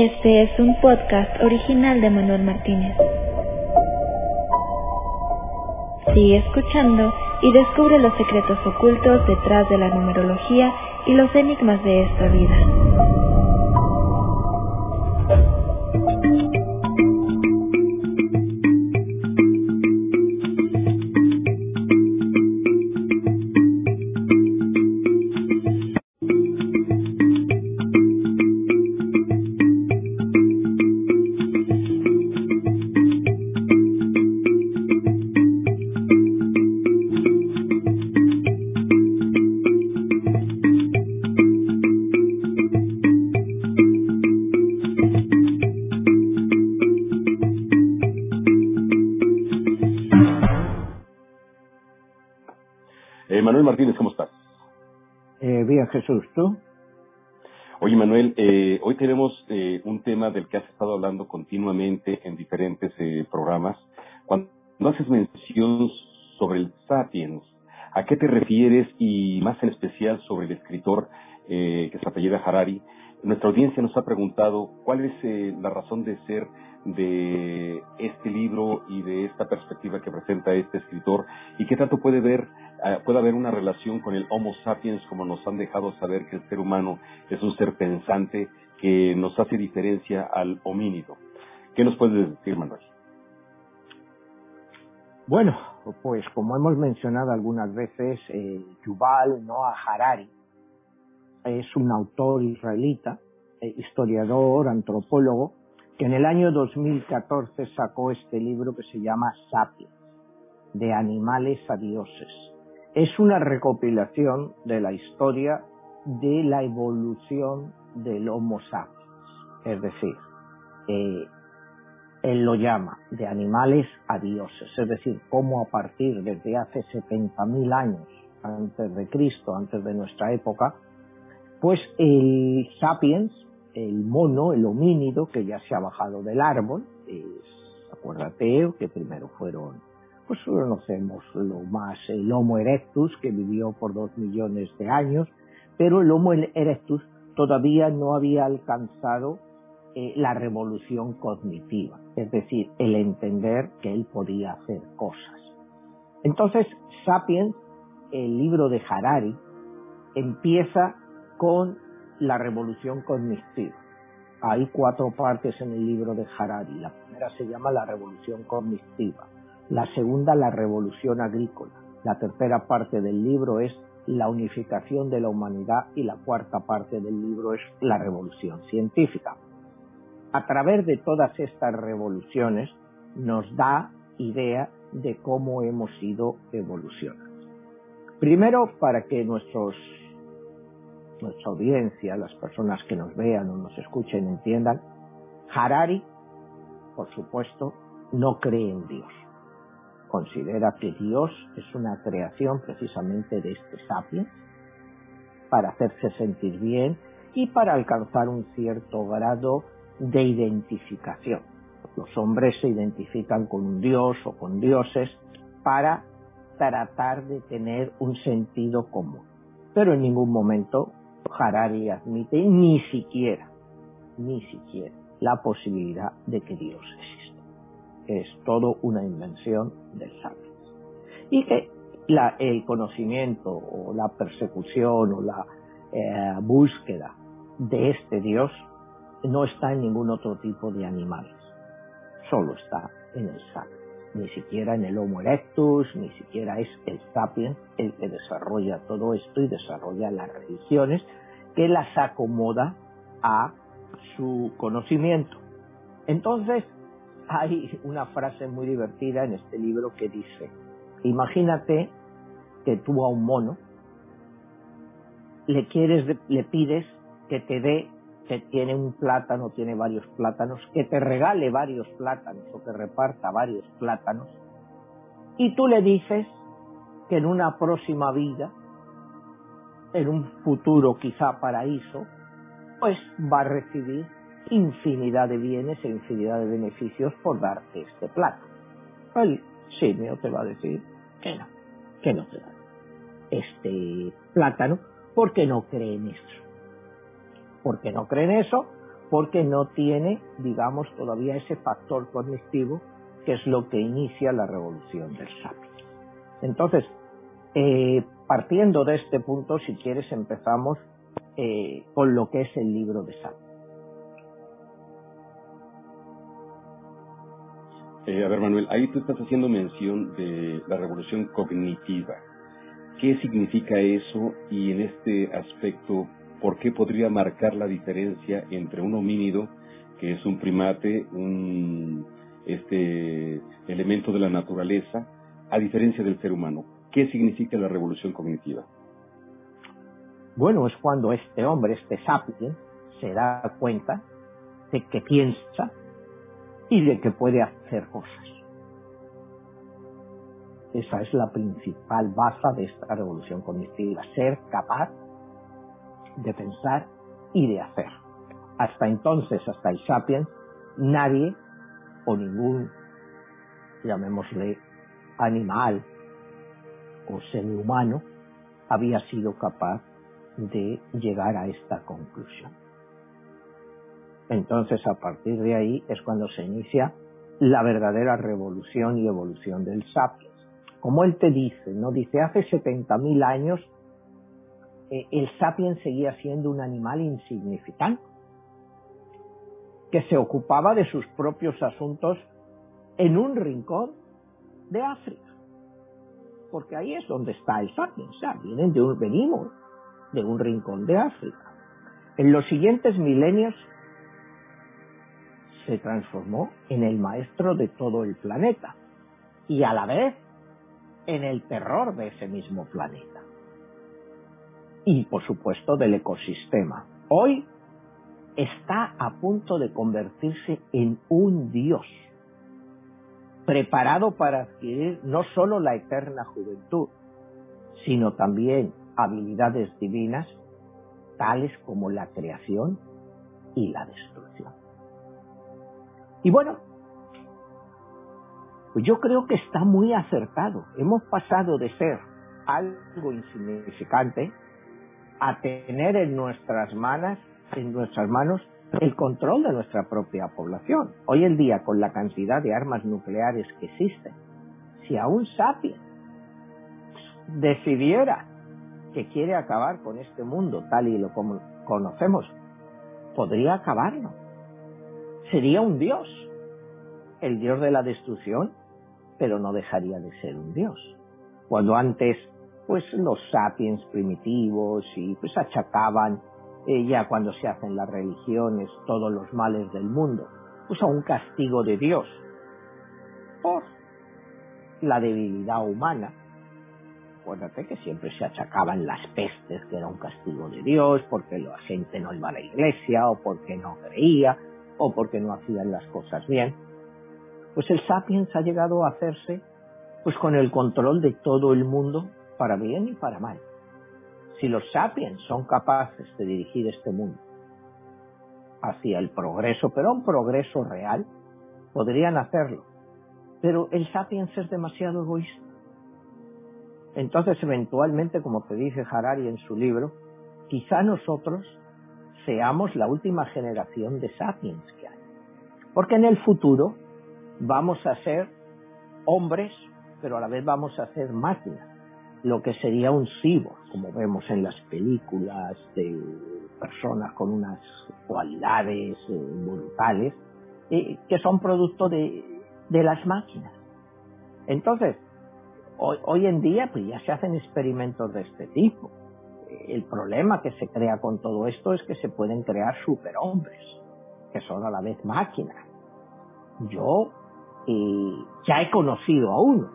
Este es un podcast original de Manuel Martínez. Sigue escuchando y descubre los secretos ocultos detrás de la numerología y los enigmas de esta vida. Yuval Noah Harari. Es un autor israelita, eh, historiador, antropólogo, que en el año 2014 sacó este libro que se llama Sapiens, de animales a dioses. Es una recopilación de la historia de la evolución del Homo sapiens. Es decir, eh, él lo llama de animales a dioses, es decir, cómo a partir desde hace 70.000 años antes de Cristo, antes de nuestra época, pues el sapiens, el mono, el homínido que ya se ha bajado del árbol, es, acuérdate que primero fueron pues conocemos lo más el Homo erectus, que vivió por dos millones de años, pero el Homo erectus todavía no había alcanzado eh, la revolución cognitiva, es decir, el entender que él podía hacer cosas. Entonces, Sapiens, el libro de Harari, empieza con la revolución cognitiva. Hay cuatro partes en el libro de Harari. La primera se llama la revolución cognitiva la segunda la revolución agrícola, la tercera parte del libro es la unificación de la humanidad y la cuarta parte del libro es la revolución científica. A través de todas estas revoluciones nos da idea de cómo hemos ido evolucionando. Primero, para que nuestros, nuestra audiencia, las personas que nos vean o nos escuchen entiendan, Harari, por supuesto, no cree en Dios considera que Dios es una creación precisamente de este sapiens para hacerse sentir bien y para alcanzar un cierto grado de identificación. Los hombres se identifican con un dios o con dioses para tratar de tener un sentido común. Pero en ningún momento Harari admite ni siquiera, ni siquiera la posibilidad de que Dios exista es todo una invención del sapiens. Y que el conocimiento o la persecución o la eh, búsqueda de este Dios no está en ningún otro tipo de animales, solo está en el sapiens. Ni siquiera en el Homo erectus, ni siquiera es el sapiens el que desarrolla todo esto y desarrolla las religiones que las acomoda a su conocimiento. Entonces, hay una frase muy divertida en este libro que dice, imagínate que tú a un mono le quieres, le pides que te dé, que tiene un plátano, tiene varios plátanos, que te regale varios plátanos o que reparta varios plátanos, y tú le dices que en una próxima vida, en un futuro quizá paraíso, pues va a recibir infinidad de bienes e infinidad de beneficios por darte este plato. El simio te va a decir que no, que no te da este plátano porque no cree en eso. Porque no cree en eso, porque no tiene, digamos, todavía ese factor cognitivo que es lo que inicia la revolución del sapiens. Entonces, eh, partiendo de este punto, si quieres, empezamos eh, con lo que es el libro de sapiens. Eh, a ver, Manuel, ahí tú estás haciendo mención de la revolución cognitiva. ¿Qué significa eso y en este aspecto, por qué podría marcar la diferencia entre un homínido, que es un primate, un este elemento de la naturaleza, a diferencia del ser humano? ¿Qué significa la revolución cognitiva? Bueno, es cuando este hombre, este sapien, se da cuenta de que piensa y de que puede hacer cosas. Esa es la principal base de esta revolución cognitiva, ser capaz de pensar y de hacer. Hasta entonces, hasta el sapiens, nadie o ningún, llamémosle, animal o semi-humano había sido capaz de llegar a esta conclusión. Entonces, a partir de ahí es cuando se inicia la verdadera revolución y evolución del sapiens. Como él te dice, ¿no? Dice, hace 70.000 años eh, el sapiens seguía siendo un animal insignificante, que se ocupaba de sus propios asuntos en un rincón de África. Porque ahí es donde está el sapiens, sea, vienen de un, venimos de un rincón de África. En los siguientes milenios se transformó en el maestro de todo el planeta y a la vez en el terror de ese mismo planeta. Y por supuesto del ecosistema. Hoy está a punto de convertirse en un dios, preparado para adquirir no solo la eterna juventud, sino también habilidades divinas tales como la creación y la destrucción. Y bueno, pues yo creo que está muy acertado. Hemos pasado de ser algo insignificante a tener en nuestras manos, en nuestras manos el control de nuestra propia población. Hoy en día, con la cantidad de armas nucleares que existen, si a un sapiens decidiera que quiere acabar con este mundo tal y lo como conocemos, podría acabarlo sería un dios, el dios de la destrucción, pero no dejaría de ser un dios. Cuando antes, pues los sapiens primitivos y pues achacaban eh, ya cuando se hacen las religiones todos los males del mundo, pues a un castigo de Dios por la debilidad humana. Acuérdate que siempre se achacaban las pestes, que era un castigo de Dios, porque la gente no iba a la iglesia o porque no creía, o porque no hacían las cosas bien, pues el sapiens ha llegado a hacerse pues con el control de todo el mundo para bien y para mal. Si los sapiens son capaces de dirigir este mundo hacia el progreso, pero un progreso real, podrían hacerlo. Pero el sapiens es demasiado egoísta. Entonces, eventualmente, como te dice Harari en su libro, quizá nosotros seamos la última generación de sapiens que hay. Porque en el futuro vamos a ser hombres, pero a la vez vamos a ser máquinas, lo que sería un cyborg, como vemos en las películas de personas con unas cualidades eh, brutales, eh, que son producto de, de las máquinas. Entonces, hoy, en día pues ya se hacen experimentos de este tipo el problema que se crea con todo esto es que se pueden crear superhombres, que son a la vez máquinas. Yo eh, ya he conocido a uno,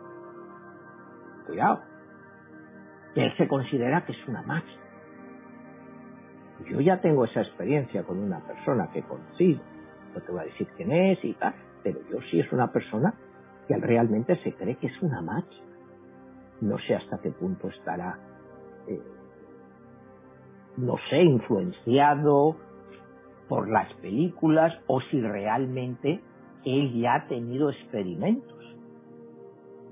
cuidado, él se considera que es una máquina. Yo ya tengo esa experiencia con una persona que he conocido, no te voy a decir quién es y tal, pero yo sí es una persona que realmente se cree que es una máquina. No sé hasta qué punto estará eh, no sé, influenciado por las películas o si realmente él ya ha tenido experimentos.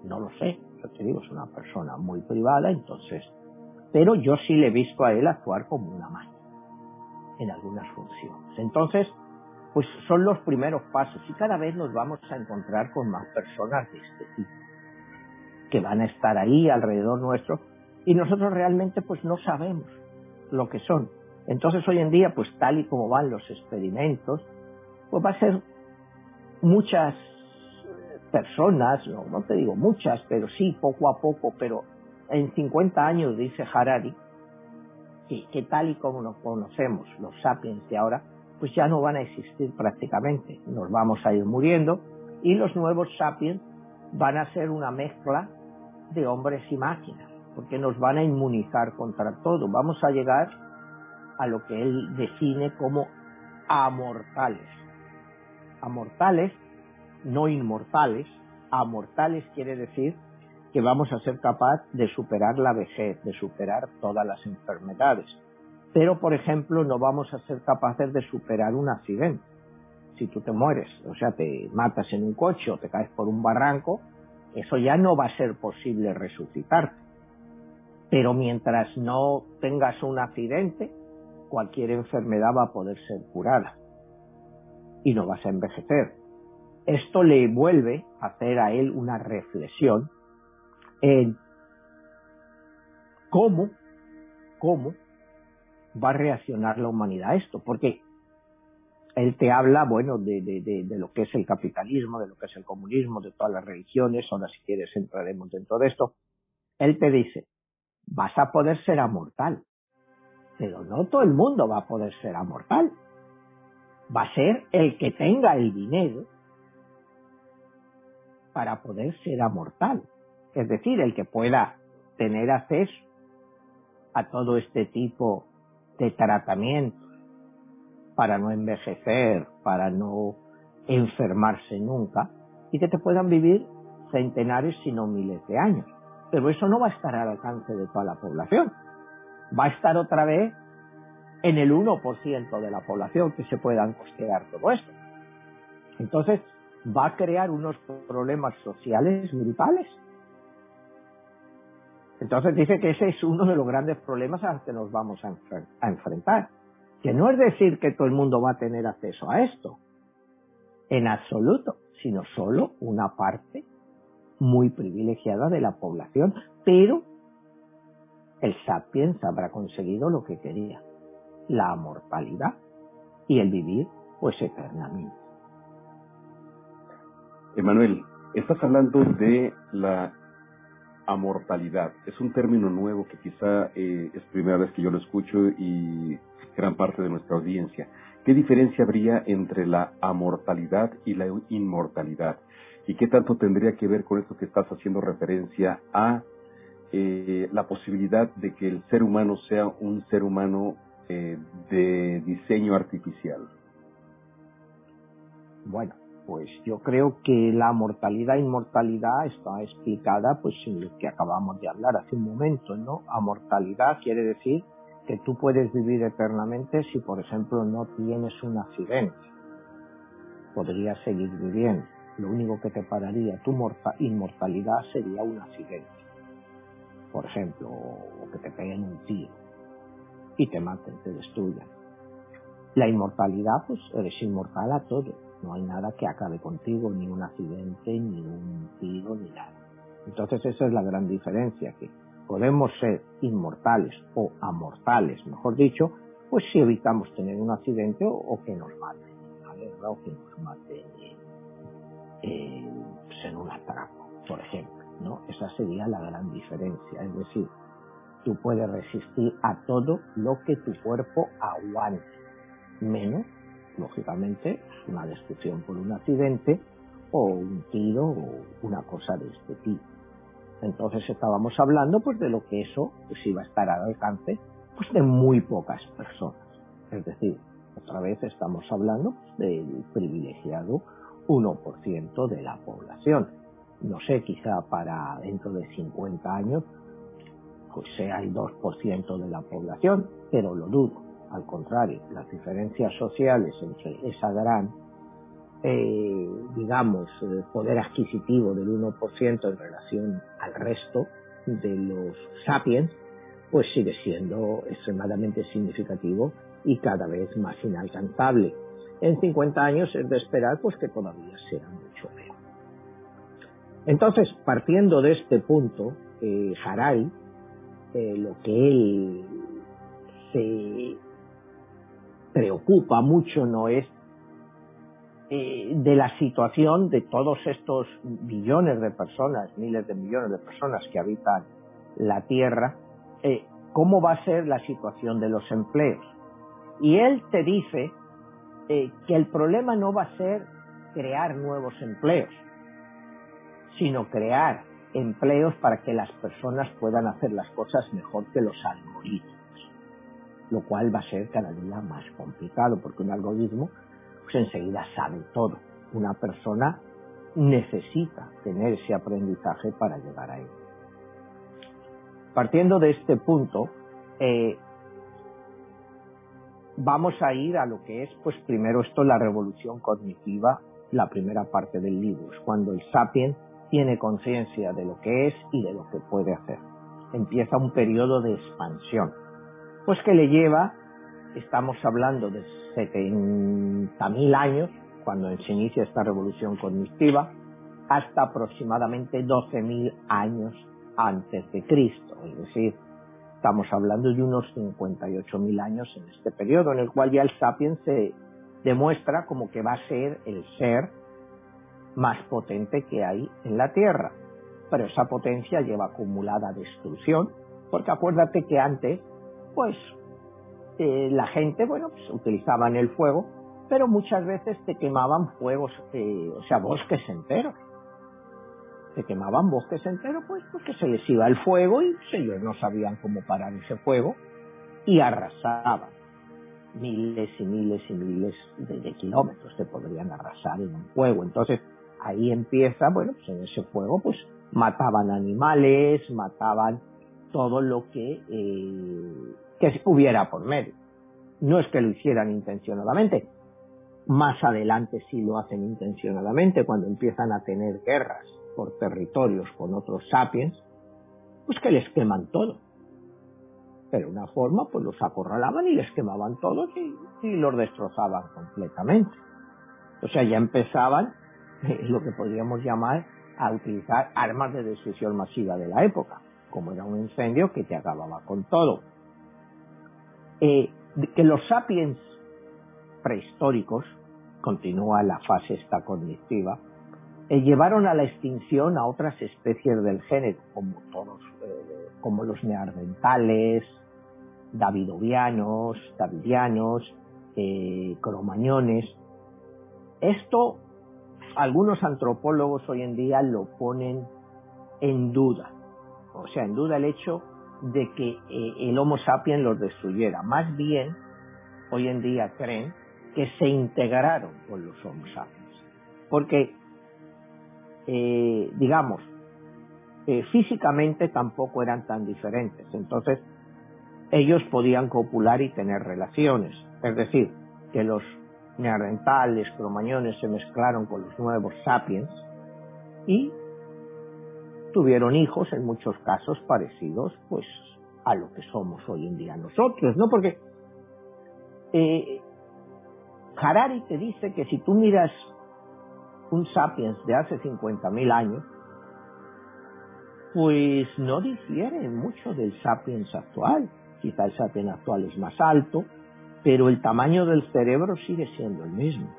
No lo sé, yo digo, es una persona muy privada, entonces, pero yo sí le he visto a él actuar como una máquina en algunas funciones. Entonces, pues son los primeros pasos y cada vez nos vamos a encontrar con más personas de este tipo que van a estar ahí alrededor nuestro y nosotros realmente pues no sabemos lo que son. Entonces hoy en día pues tal y como van los experimentos pues va a ser muchas personas, no, no te digo muchas, pero sí poco a poco, pero en 50 años dice Harari que, que tal y como nos conocemos los sapiens de ahora pues ya no van a existir prácticamente. Nos vamos a ir muriendo y los nuevos sapiens van a ser una mezcla de hombres y máquinas, porque nos van a inmunizar contra todo. Vamos a llegar a lo que él define como amortales. Amortales, no inmortales. Amortales quiere decir que vamos a ser capaz de superar la vejez, de superar todas las enfermedades pero por ejemplo no vamos a ser capaces de superar un accidente. Si tú te mueres, o sea, te matas en un coche o te caes por un barranco, eso ya no va a ser posible resucitarte. Pero mientras no tengas un accidente, cualquier enfermedad va a poder ser curada y no vas a envejecer. Esto le vuelve a hacer a él una reflexión en cómo, cómo va a reaccionar la humanidad a esto, porque él te habla, bueno, de, de, de, lo que es el capitalismo, de lo que es el comunismo, de todas las religiones, ahora si quieres entraremos dentro de esto. Él te dice, vas a poder ser amortal, pero no todo el mundo va a poder ser amortal. Va a ser el que tenga el dinero para poder ser amortal. Es decir, el que pueda tener acceso a todo este tipo de tratamiento para no envejecer, para no enfermarse nunca y que te puedan vivir centenares, si no miles de años. Pero eso no va a estar al alcance de toda la población. Va a estar otra vez en el 1% de la población que se puedan costear todo esto. Entonces, va a crear unos problemas sociales brutales entonces dice que ese es uno de los grandes problemas a los que nos vamos a, enfrentar. Que no es decir que todo el mundo va a tener acceso a esto, en absoluto, sino solo una parte muy privilegiada de la población, pero el sapiens habrá conseguido lo que quería, la mortalidad y el vivir pues eternamente. Emanuel, estás hablando de la amortalidad. Es un término nuevo que quizá eh, es primera vez que yo lo escucho y gran parte de nuestra audiencia. ¿Qué diferencia habría entre la amortalidad y la inmortalidad? ¿Y qué tanto tendría que ver con esto que estás haciendo referencia a eh, la posibilidad de que el ser humano sea un ser humano eh, de diseño artificial? Bueno, pues yo creo que la mortalidad inmortalidad está explicada pues en lo que acabamos de hablar hace un momento, ¿no? Amortalidad quiere decir que tú puedes vivir eternamente si por ejemplo no tienes un accidente. Podrías seguir viviendo. Lo único que te pararía tu inmortalidad sería un accidente. Por ejemplo, o que te peguen un tiro y te maten, te destruyan. La inmortalidad, pues eres inmortal a todo no hay nada que acabe contigo, ni un accidente, ni un tiro, ni nada. Entonces esa es la gran diferencia, que podemos ser inmortales o amortales, mejor dicho, pues si evitamos tener un accidente o, que nos maten, ¿vale? O que nos maten eh, en un atraco, por ejemplo, ¿no? Esa sería la gran diferencia, es decir, tú puedes resistir a todo lo que tu cuerpo aguante, menos lógicamente, una destrucción por un accidente o un tiro o una cosa de este tipo. Entonces estábamos hablando pues de lo que eso pues iba a estar al alcance pues de muy pocas personas. Es decir, otra vez estamos hablando pues, del privilegiado 1% de la población. No sé, quizá para dentro de 50 años pues sea el 2% de la población, pero lo dudo. Al contrario, las diferencias sociales entre esa gran, eh, digamos, eh, poder adquisitivo del 1% en relación al resto de los sapiens, pues sigue siendo extremadamente significativo y cada vez más inalcanzable. en 50 años es de esperar pues que todavía sea mucho peor. Entonces, partiendo de este punto, eh, Harari, eh, lo que él se preocupa mucho no es eh, de la situación de todos estos millones de personas, miles de millones de personas que habitan la Tierra, eh, cómo va a ser la situación de los empleos. Y él te dice eh, que el problema no va a ser crear nuevos empleos, sino crear empleos para que las personas puedan hacer las cosas mejor que los algoritmos, lo cual va a ser cada día más complicado, porque un algoritmo pues enseguida sabe todo. Una persona necesita tener ese aprendizaje para llegar a él. Partiendo de este punto, eh, vamos a ir a lo que es, pues primero esto, la revolución cognitiva, la primera parte del libro, cuando el sapiens tiene conciencia de lo que es y de lo que puede hacer. Empieza un periodo de expansión, pues que le lleva, estamos hablando de 70.000 años, cuando se inicia esta revolución cognitiva, hasta aproximadamente 12.000 años antes de Cristo, es decir, estamos hablando de unos 58.000 años en este periodo, en el cual ya el sapiens se demuestra como que va a ser el ser más potente que hay en la Tierra. Pero esa potencia lleva acumulada destrucción, porque acuérdate que antes, pues, eh, la gente, bueno, pues utilizaban el fuego, pero muchas veces te quemaban fuegos, eh, o sea, bosques enteros. Se quemaban bosques enteros, pues, porque se les iba el fuego y pues, ellos no sabían cómo parar ese fuego y arrasaban miles y miles y miles de, kilómetros te podrían arrasar en un fuego. Entonces, ahí empieza, bueno, pues en ese fuego pues mataban animales, mataban todo lo que, eh, que hubiera por medio. No es que lo hicieran intencionadamente, más adelante sí lo hacen intencionadamente cuando empiezan a tener guerras por territorios con otros sapiens, pues que les queman todo. Pero una forma, pues los acorralaban y les quemaban todos y, los destrozaban completamente. O sea, ya empezaban lo que podríamos llamar a utilizar armas de destrucción masiva de la época, como era un incendio que te acababa con todo. Eh, que los sapiens prehistóricos, continúa la fase esta cognitiva, eh, llevaron a la extinción a otras especies del género, como todos, eh, como los neandertales, davidovianos, davidianos, cromañones. Esto algunos antropólogos hoy en día lo ponen en duda, o sea, en duda el hecho de que eh, el Homo sapiens los destruyera. Más bien, hoy en día creen que se integraron con los Homo sapiens. Porque, eh, digamos, eh, físicamente tampoco eran tan diferentes. Entonces, ellos podían copular y tener relaciones. Es decir, que los neandertales, cromañones se mezclaron con los nuevos sapiens y tuvieron hijos en muchos casos parecidos pues a lo que somos hoy en día nosotros, ¿no? Porque eh, Harari te dice que si tú miras un sapiens de hace 50.000 años, pues no difiere mucho del sapiens actual. Quizá el sapiens actual es más alto, pero el tamaño del cerebro sigue siendo el mismo.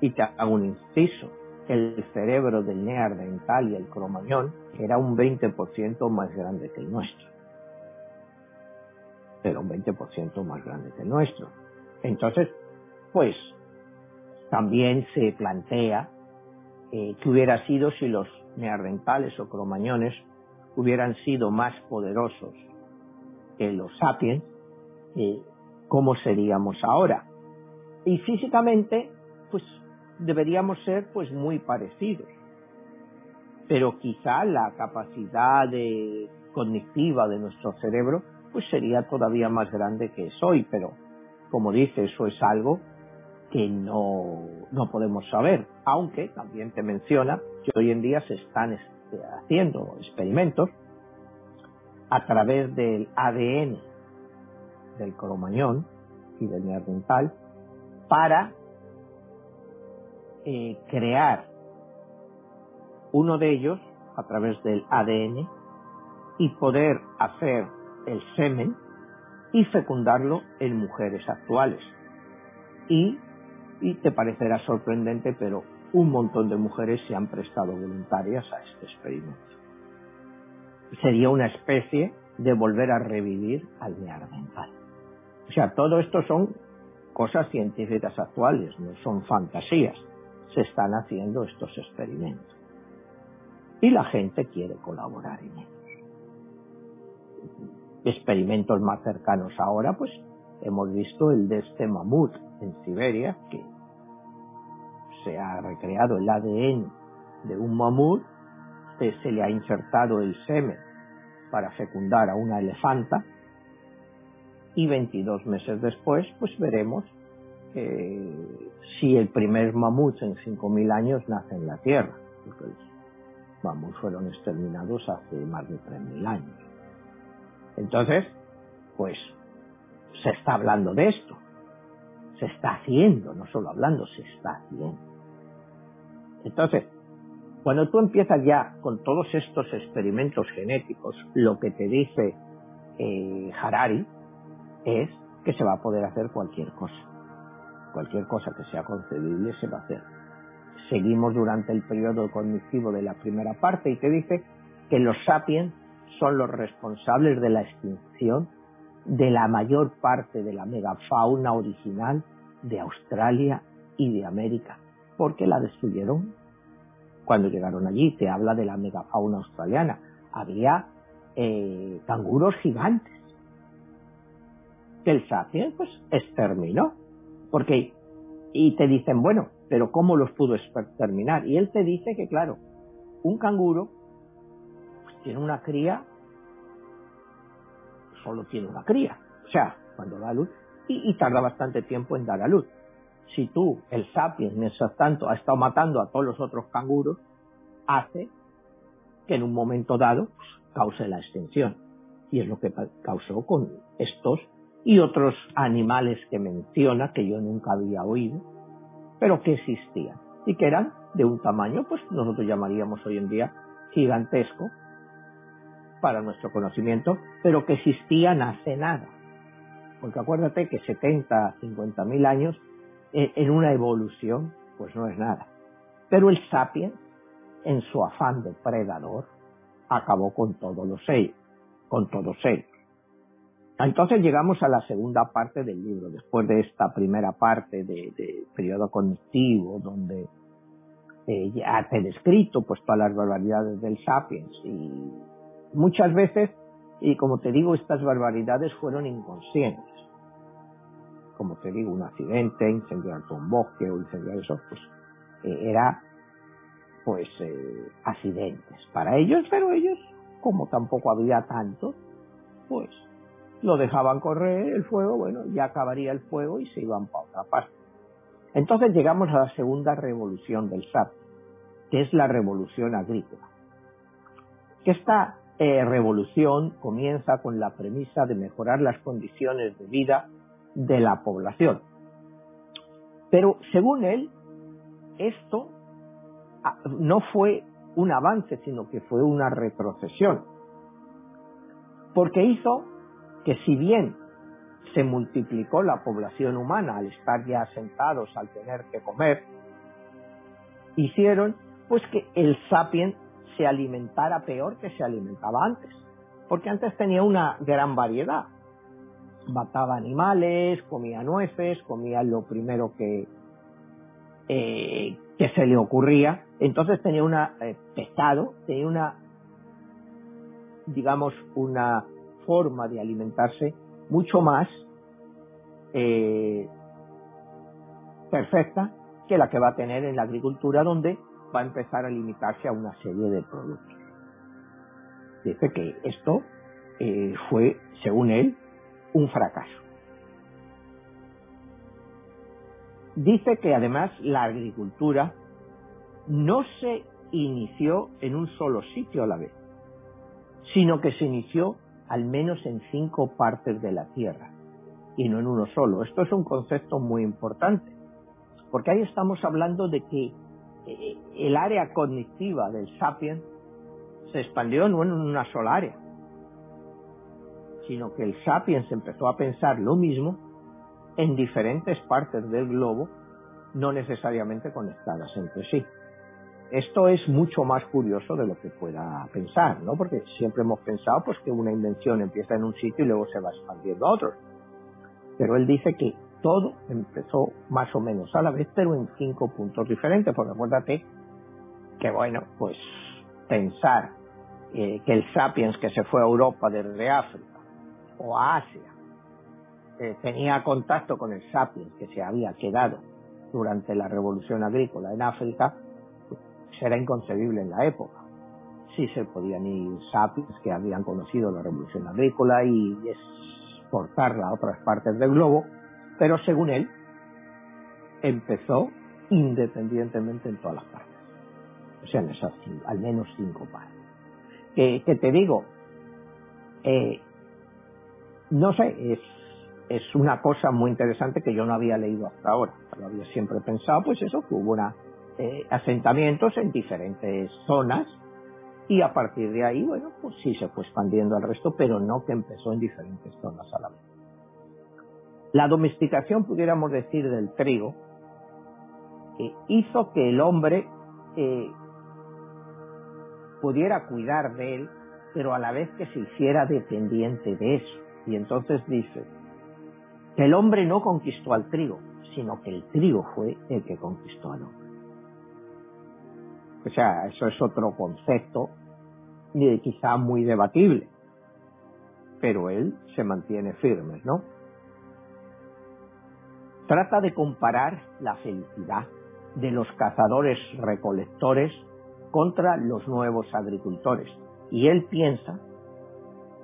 Y te hago un inciso, el cerebro del neandertal y el cromañón era un 20% más grande que el nuestro. Era un 20% más grande que el nuestro. Entonces, pues, también se plantea eh, que hubiera sido si los neandertales o cromañones hubieran sido más poderosos que los sapiens, eh, cómo seríamos ahora. Y físicamente, pues deberíamos ser pues muy parecidos. Pero quizá la capacidad de cognitiva de nuestro cerebro pues sería todavía más grande que es hoy, pero como dice, eso es algo que no, no podemos saber, aunque también te menciona que hoy en día se están este, haciendo experimentos a través del ADN del cromañón y del neandertal para eh, crear uno de ellos a través del ADN y poder hacer el semen y fecundarlo en mujeres actuales. Y, y te parecerá sorprendente, pero un montón de mujeres se han prestado voluntarias a este experimento. Sería una especie de volver a revivir al neandertal. O sea, todo esto son cosas científicas actuales, no son fantasías. Se están haciendo estos experimentos. Y la gente quiere colaborar en ellos. Experimentos más cercanos ahora, pues hemos visto el de este mamut en Siberia, que se ha recreado el ADN de un mamut, se le ha insertado el semen para fecundar a una elefanta y 22 meses después pues veremos si el primer mamut en 5.000 años nace en la Tierra, porque los mamuts fueron exterminados hace más de 3.000 años. Entonces, pues se está hablando de esto, se está haciendo, no solo hablando, se está haciendo. Entonces, cuando tú empiezas ya con todos estos experimentos genéticos, lo que te dice eh, Harari es que se va a poder hacer cualquier cosa. Cualquier cosa que sea concebible se va a hacer. Seguimos durante el periodo cognitivo de la primera parte y te dice que los sapiens son los responsables de la extinción de la mayor parte de la megafauna original de Australia y de América, porque la destruyeron cuando llegaron allí. Te habla de la megafauna australiana. Había eh, canguros gigantes que el sapiens pues exterminó. Porque, y te dicen, bueno, pero ¿cómo los pudo exterminar? Y él te dice que, claro, un canguro pues, tiene una cría, solo tiene una cría. O sea, cuando da luz, y, tarda bastante tiempo en dar a luz. Si tú, el sapiens, mientras tanto, ha estado matando a todos los otros canguros, hace que en un momento dado pues, cause la extinción. Y es lo que causó con estos y otros animales que menciona que yo nunca había oído, pero que existían y que eran de un tamaño, pues nosotros llamaríamos hoy en día gigantesco para nuestro conocimiento, pero que existían hace nada. Porque acuérdate que 70, 50 mil años eh, en una evolución, pues no es nada. Pero el sapiens, en su afán de predador, acabó con todos los ellos, con todos ellos. Entonces llegamos a la segunda parte del libro, después de esta primera parte de, periodo cognitivo, donde eh, ya te he descrito pues todas las barbaridades del sapiens y muchas veces, y como te digo, estas barbaridades fueron inconscientes. Como te digo, un accidente, incendiar un bosque o incendiar eso, pues eh, era pues eh, accidentes para ellos, pero ellos, como tampoco había tanto, pues lo dejaban correr el fuego, bueno, ya acabaría el fuego y se iban para otra parte. Entonces llegamos a la segunda revolución del SAP, que es la revolución agrícola. Esta eh, revolución comienza con la premisa de mejorar las condiciones de vida de la población. Pero según él, esto ah, no fue un avance, sino que fue una retrocesión. Porque hizo que si bien se multiplicó la población humana al estar ya sentados, al tener que comer, hicieron pues que el sapiens se alimentara peor que se alimentaba antes, porque antes tenía una gran variedad. Mataba animales, comía nueces, comía lo primero que, eh, que se le ocurría. Entonces tenía una eh, pesado, tenía una, digamos, una forma de alimentarse mucho más eh, perfecta que la que va a tener en la agricultura donde va a empezar a limitarse a una serie de productos. Dice que esto eh, fue, según él, un fracaso. Dice que además la agricultura no se inició en un solo sitio a la vez, sino que se inició al menos en cinco partes de la Tierra y no en uno solo. Esto es un concepto muy importante porque ahí estamos hablando de que eh, el área cognitiva del sapiens se expandió no en una sola área, sino que el sapiens empezó a pensar lo mismo en diferentes partes del globo, no necesariamente conectadas entre sí. Esto es mucho más curioso de lo que pueda pensar, ¿no? Porque siempre hemos pensado pues que una invención empieza en un sitio y luego se va expandiendo a otros. Pero él dice que todo empezó más o menos a la vez, pero en cinco puntos diferentes, porque acuérdate que bueno, pues pensar eh, que el sapiens que se fue a Europa desde África o a Asia eh, tenía contacto con el sapiens que se había quedado durante la revolución agrícola en África, era inconcebible en la época. Sí se podían ir sapiens que habían conocido la revolución agrícola y exportarla a otras partes del globo, pero según él, empezó independientemente en todas las partes. O sea, en esas al menos cinco partes. Que, te digo, eh, no sé, es es una cosa muy interesante que yo no había leído hasta ahora. Lo había siempre pensado, pues eso, que hubo una, eh, asentamientos en diferentes zonas y a partir de ahí, bueno, pues sí se fue expandiendo al resto, pero no que empezó en diferentes zonas a la vez. La domesticación, pudiéramos decir, del trigo, eh, hizo que el hombre eh, pudiera cuidar de él, pero a la vez que se hiciera dependiente de eso. Y entonces dice, el hombre no conquistó al trigo, sino que el trigo fue el que conquistó al hombre. O sea, eso es otro concepto quizá muy debatible, pero él se mantiene firme, ¿no? Trata de comparar la felicidad de los cazadores recolectores contra los nuevos agricultores. Y él piensa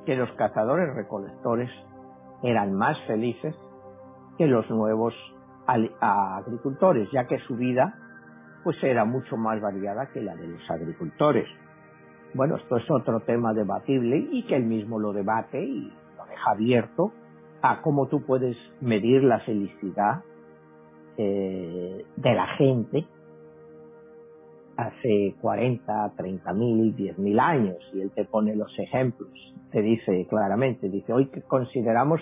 que los cazadores recolectores eran más felices que los nuevos agricultores, ya que su vida pues era mucho más variada que la de los agricultores. Bueno, esto es otro tema debatible y que él mismo lo debate y lo deja abierto a cómo tú puedes medir la felicidad eh, de la gente hace 40, 30 mil, 10 mil años y él te pone los ejemplos, te dice claramente, dice, hoy consideramos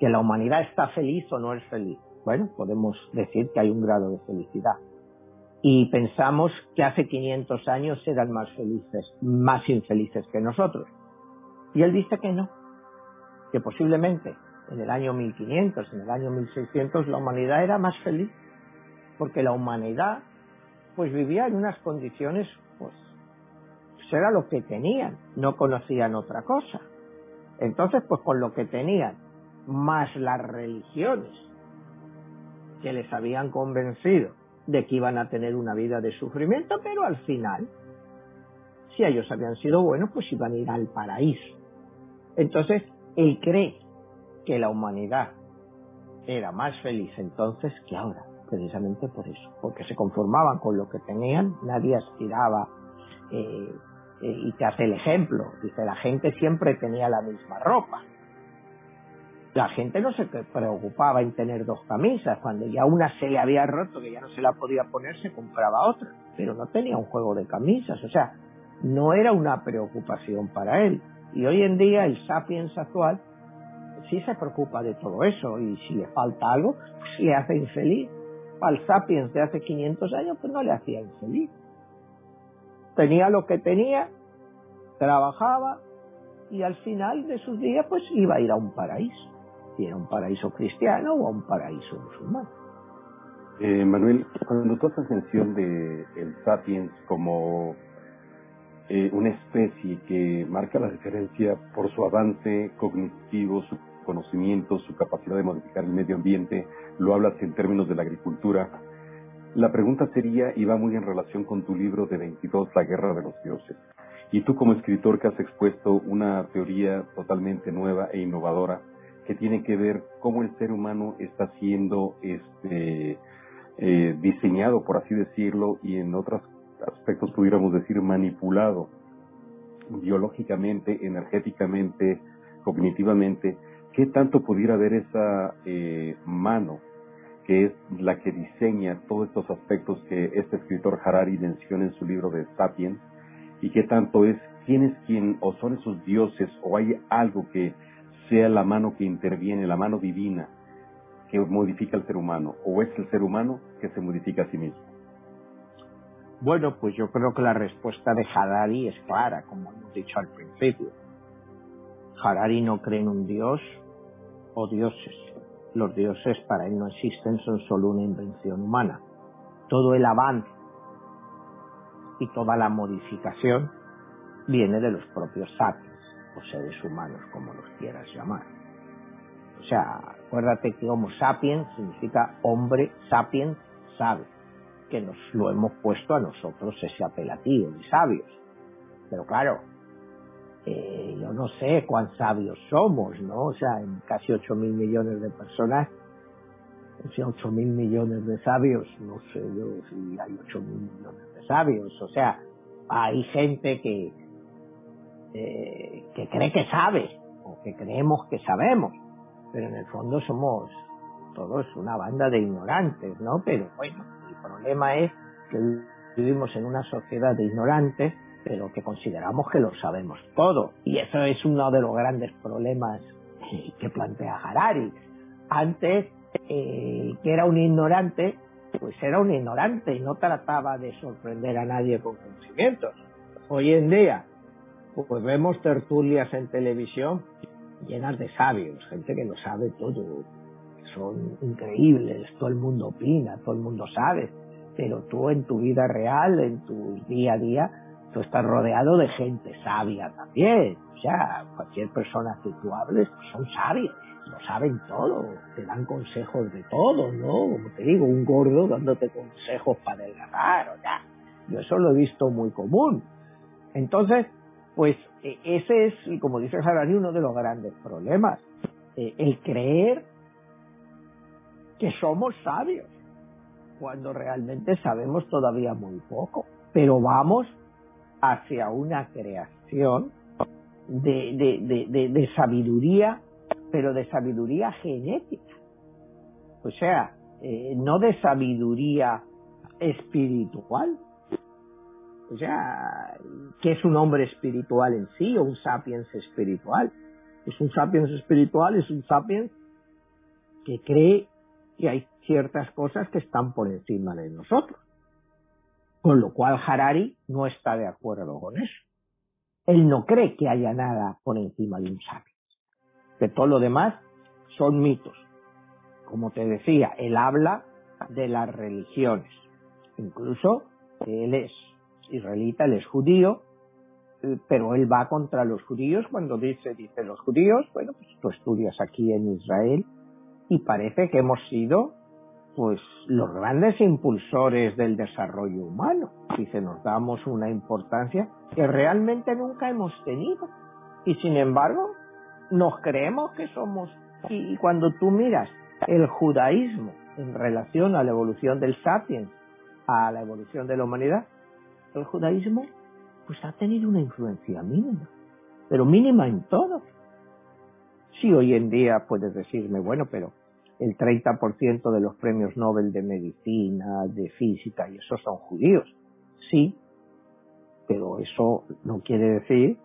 que la humanidad está feliz o no es feliz. Bueno, podemos decir que hay un grado de felicidad. Y pensamos que hace 500 años eran más felices, más infelices que nosotros. Y él dice que no, que posiblemente en el año 1500, en el año 1600 la humanidad era más feliz, porque la humanidad pues vivía en unas condiciones pues, pues era lo que tenían, no conocían otra cosa. Entonces pues con lo que tenían más las religiones que les habían convencido de que iban a tener una vida de sufrimiento, pero al final, si ellos habían sido buenos, pues iban a ir al paraíso. Entonces, él cree que la humanidad era más feliz entonces que ahora, precisamente por eso, porque se conformaban con lo que tenían, nadie aspiraba, eh, eh, y te hace el ejemplo, dice, la gente siempre tenía la misma ropa, la gente no se preocupaba en tener dos camisas. Cuando ya una se le había roto, que ya no se la podía poner, se compraba otra. Pero no tenía un juego de camisas. O sea, no era una preocupación para él. Y hoy en día el sapiens actual sí se preocupa de todo eso. Y si le falta algo, pues le hace infeliz. Al sapiens de hace 500 años, pues no le hacía infeliz. Tenía lo que tenía, trabajaba y al final de sus días pues iba a ir a un paraíso era un paraíso cristiano o un paraíso musulmán. Eh, Manuel, cuando tú haces mención de el sapiens como eh, una especie que marca la diferencia por su avance cognitivo, su conocimiento, su capacidad de modificar el medio ambiente, lo hablas en términos de la agricultura. La pregunta sería, y va muy en relación con tu libro de 22, La Guerra de los Dioses. Y tú como escritor que has expuesto una teoría totalmente nueva e innovadora, que tiene que ver cómo el ser humano está siendo este, eh, diseñado, por así decirlo, y en otros aspectos pudiéramos decir manipulado biológicamente, energéticamente, cognitivamente, ¿qué tanto pudiera haber esa eh, mano que es la que diseña todos estos aspectos que este escritor Harari menciona en su libro de Sapiens, y qué tanto es quién es quien, o son esos dioses, o hay algo que sea la mano que interviene, la mano divina, que modifica al ser humano, o es el ser humano que se modifica a sí mismo. Bueno, pues yo creo que la respuesta de Harari es clara, como hemos dicho al principio. Harari no cree en un dios o dioses. Los dioses para él no existen, son solo una invención humana. Todo el avance y toda la modificación viene de los propios sapiens, o seres humanos, como los quieras llamar. O sea, acuérdate que Homo sapiens significa hombre sapiens sabe, que nos lo hemos puesto a nosotros ese apelativo de sabios. Pero claro, eh, yo no sé cuán sabios somos, ¿no? O sea, en casi 8 mil millones de personas, o sea, 8 mil millones de sabios, no sé yo si hay 8 mil millones de sabios, o sea, hay gente que, eh, que cree que sabe, o que creemos que sabemos, pero en el fondo somos todos una banda de ignorantes, ¿no? Pero bueno, el problema es que vivimos en una sociedad de ignorantes pero que consideramos que lo sabemos todo. Y eso es uno de los grandes problemas que plantea Harari. Antes, eh, que era un ignorante, pues era un ignorante y no trataba de sorprender a nadie con conocimientos. Hoy en día, pues vemos tertulias en televisión llenas de sabios, gente que lo sabe todo, son increíbles, todo el mundo opina, todo el mundo sabe, pero tú en tu vida real, en tu día a día, tú estás rodeado de gente sabia también. O sea, cualquier persona que tú hables pues son sabios, lo saben todo, te dan consejos de todo, ¿no? Como te digo, un gordo dándote consejos para adelgazar, o sea, yo eso lo he visto muy común. Entonces, pues e, ese es, como dice Harari, uno de los grandes problemas, e, el creer que somos sabios, cuando realmente sabemos todavía muy poco, pero vamos hacia una creación de, de, sabiduría, pero de sabiduría genética. O sea, eh, no de sabiduría espiritual. O sea, ¿qué es un hombre espiritual en sí o un sapiens espiritual? Es un sapiens espiritual, es un sapiens que cree que hay ciertas cosas que están por encima de nosotros. Con lo cual Harari no está de acuerdo con eso. Él no cree que haya nada por encima de un sabio. Que todo lo demás son mitos. Como te decía, él habla de las religiones. Incluso él es israelita, él es judío, eh, pero él va contra los judíos cuando dice, dice los judíos, bueno, pues tú estudias aquí en Israel y parece que hemos sido pues los grandes impulsores del desarrollo humano. Y se nos damos una importancia que realmente nunca hemos tenido. Y sin embargo, nos creemos que somos. Y, cuando tú miras el judaísmo en relación a la evolución del sapiens, a la evolución de la humanidad, el judaísmo pues ha tenido una influencia mínima, pero mínima en todo. Si hoy en día puedes decirme, bueno, pero el 30% de los premios Nobel de medicina, de física, y eso son judíos. Sí, pero eso no quiere decir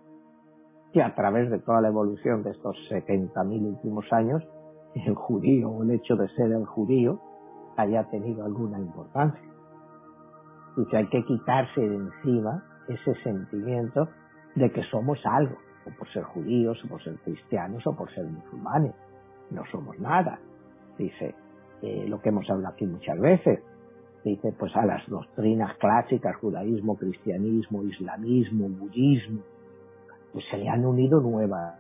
que a través de toda la evolución de estos 70.000 últimos años, el judío el hecho de ser el judío haya tenido alguna importancia. Y que hay que quitarse de encima ese sentimiento de que somos algo, o por ser judíos, o por ser cristianos, o por ser musulmanes. No somos nada dice eh, lo que hemos hablado aquí muchas veces, dice pues a las doctrinas clásicas, judaísmo, cristianismo, islamismo, budismo, pues se le han unido nuevas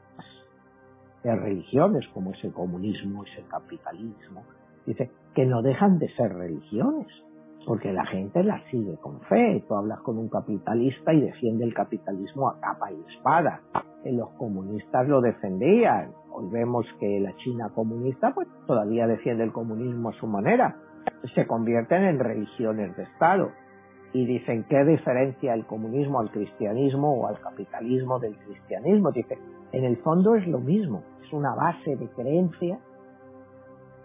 religiones como es el comunismo, es el capitalismo, dice que no dejan de ser religiones, porque la gente las sigue con fe. Tú hablas con un capitalista y defiende el capitalismo a capa y espada. Los comunistas lo defendían. Hoy vemos que la China comunista pues todavía defiende el comunismo a su manera. Se convierten en religiones de Estado y dicen qué diferencia el comunismo al cristianismo o al capitalismo del cristianismo. Dice, en el fondo es lo mismo, es una base de creencia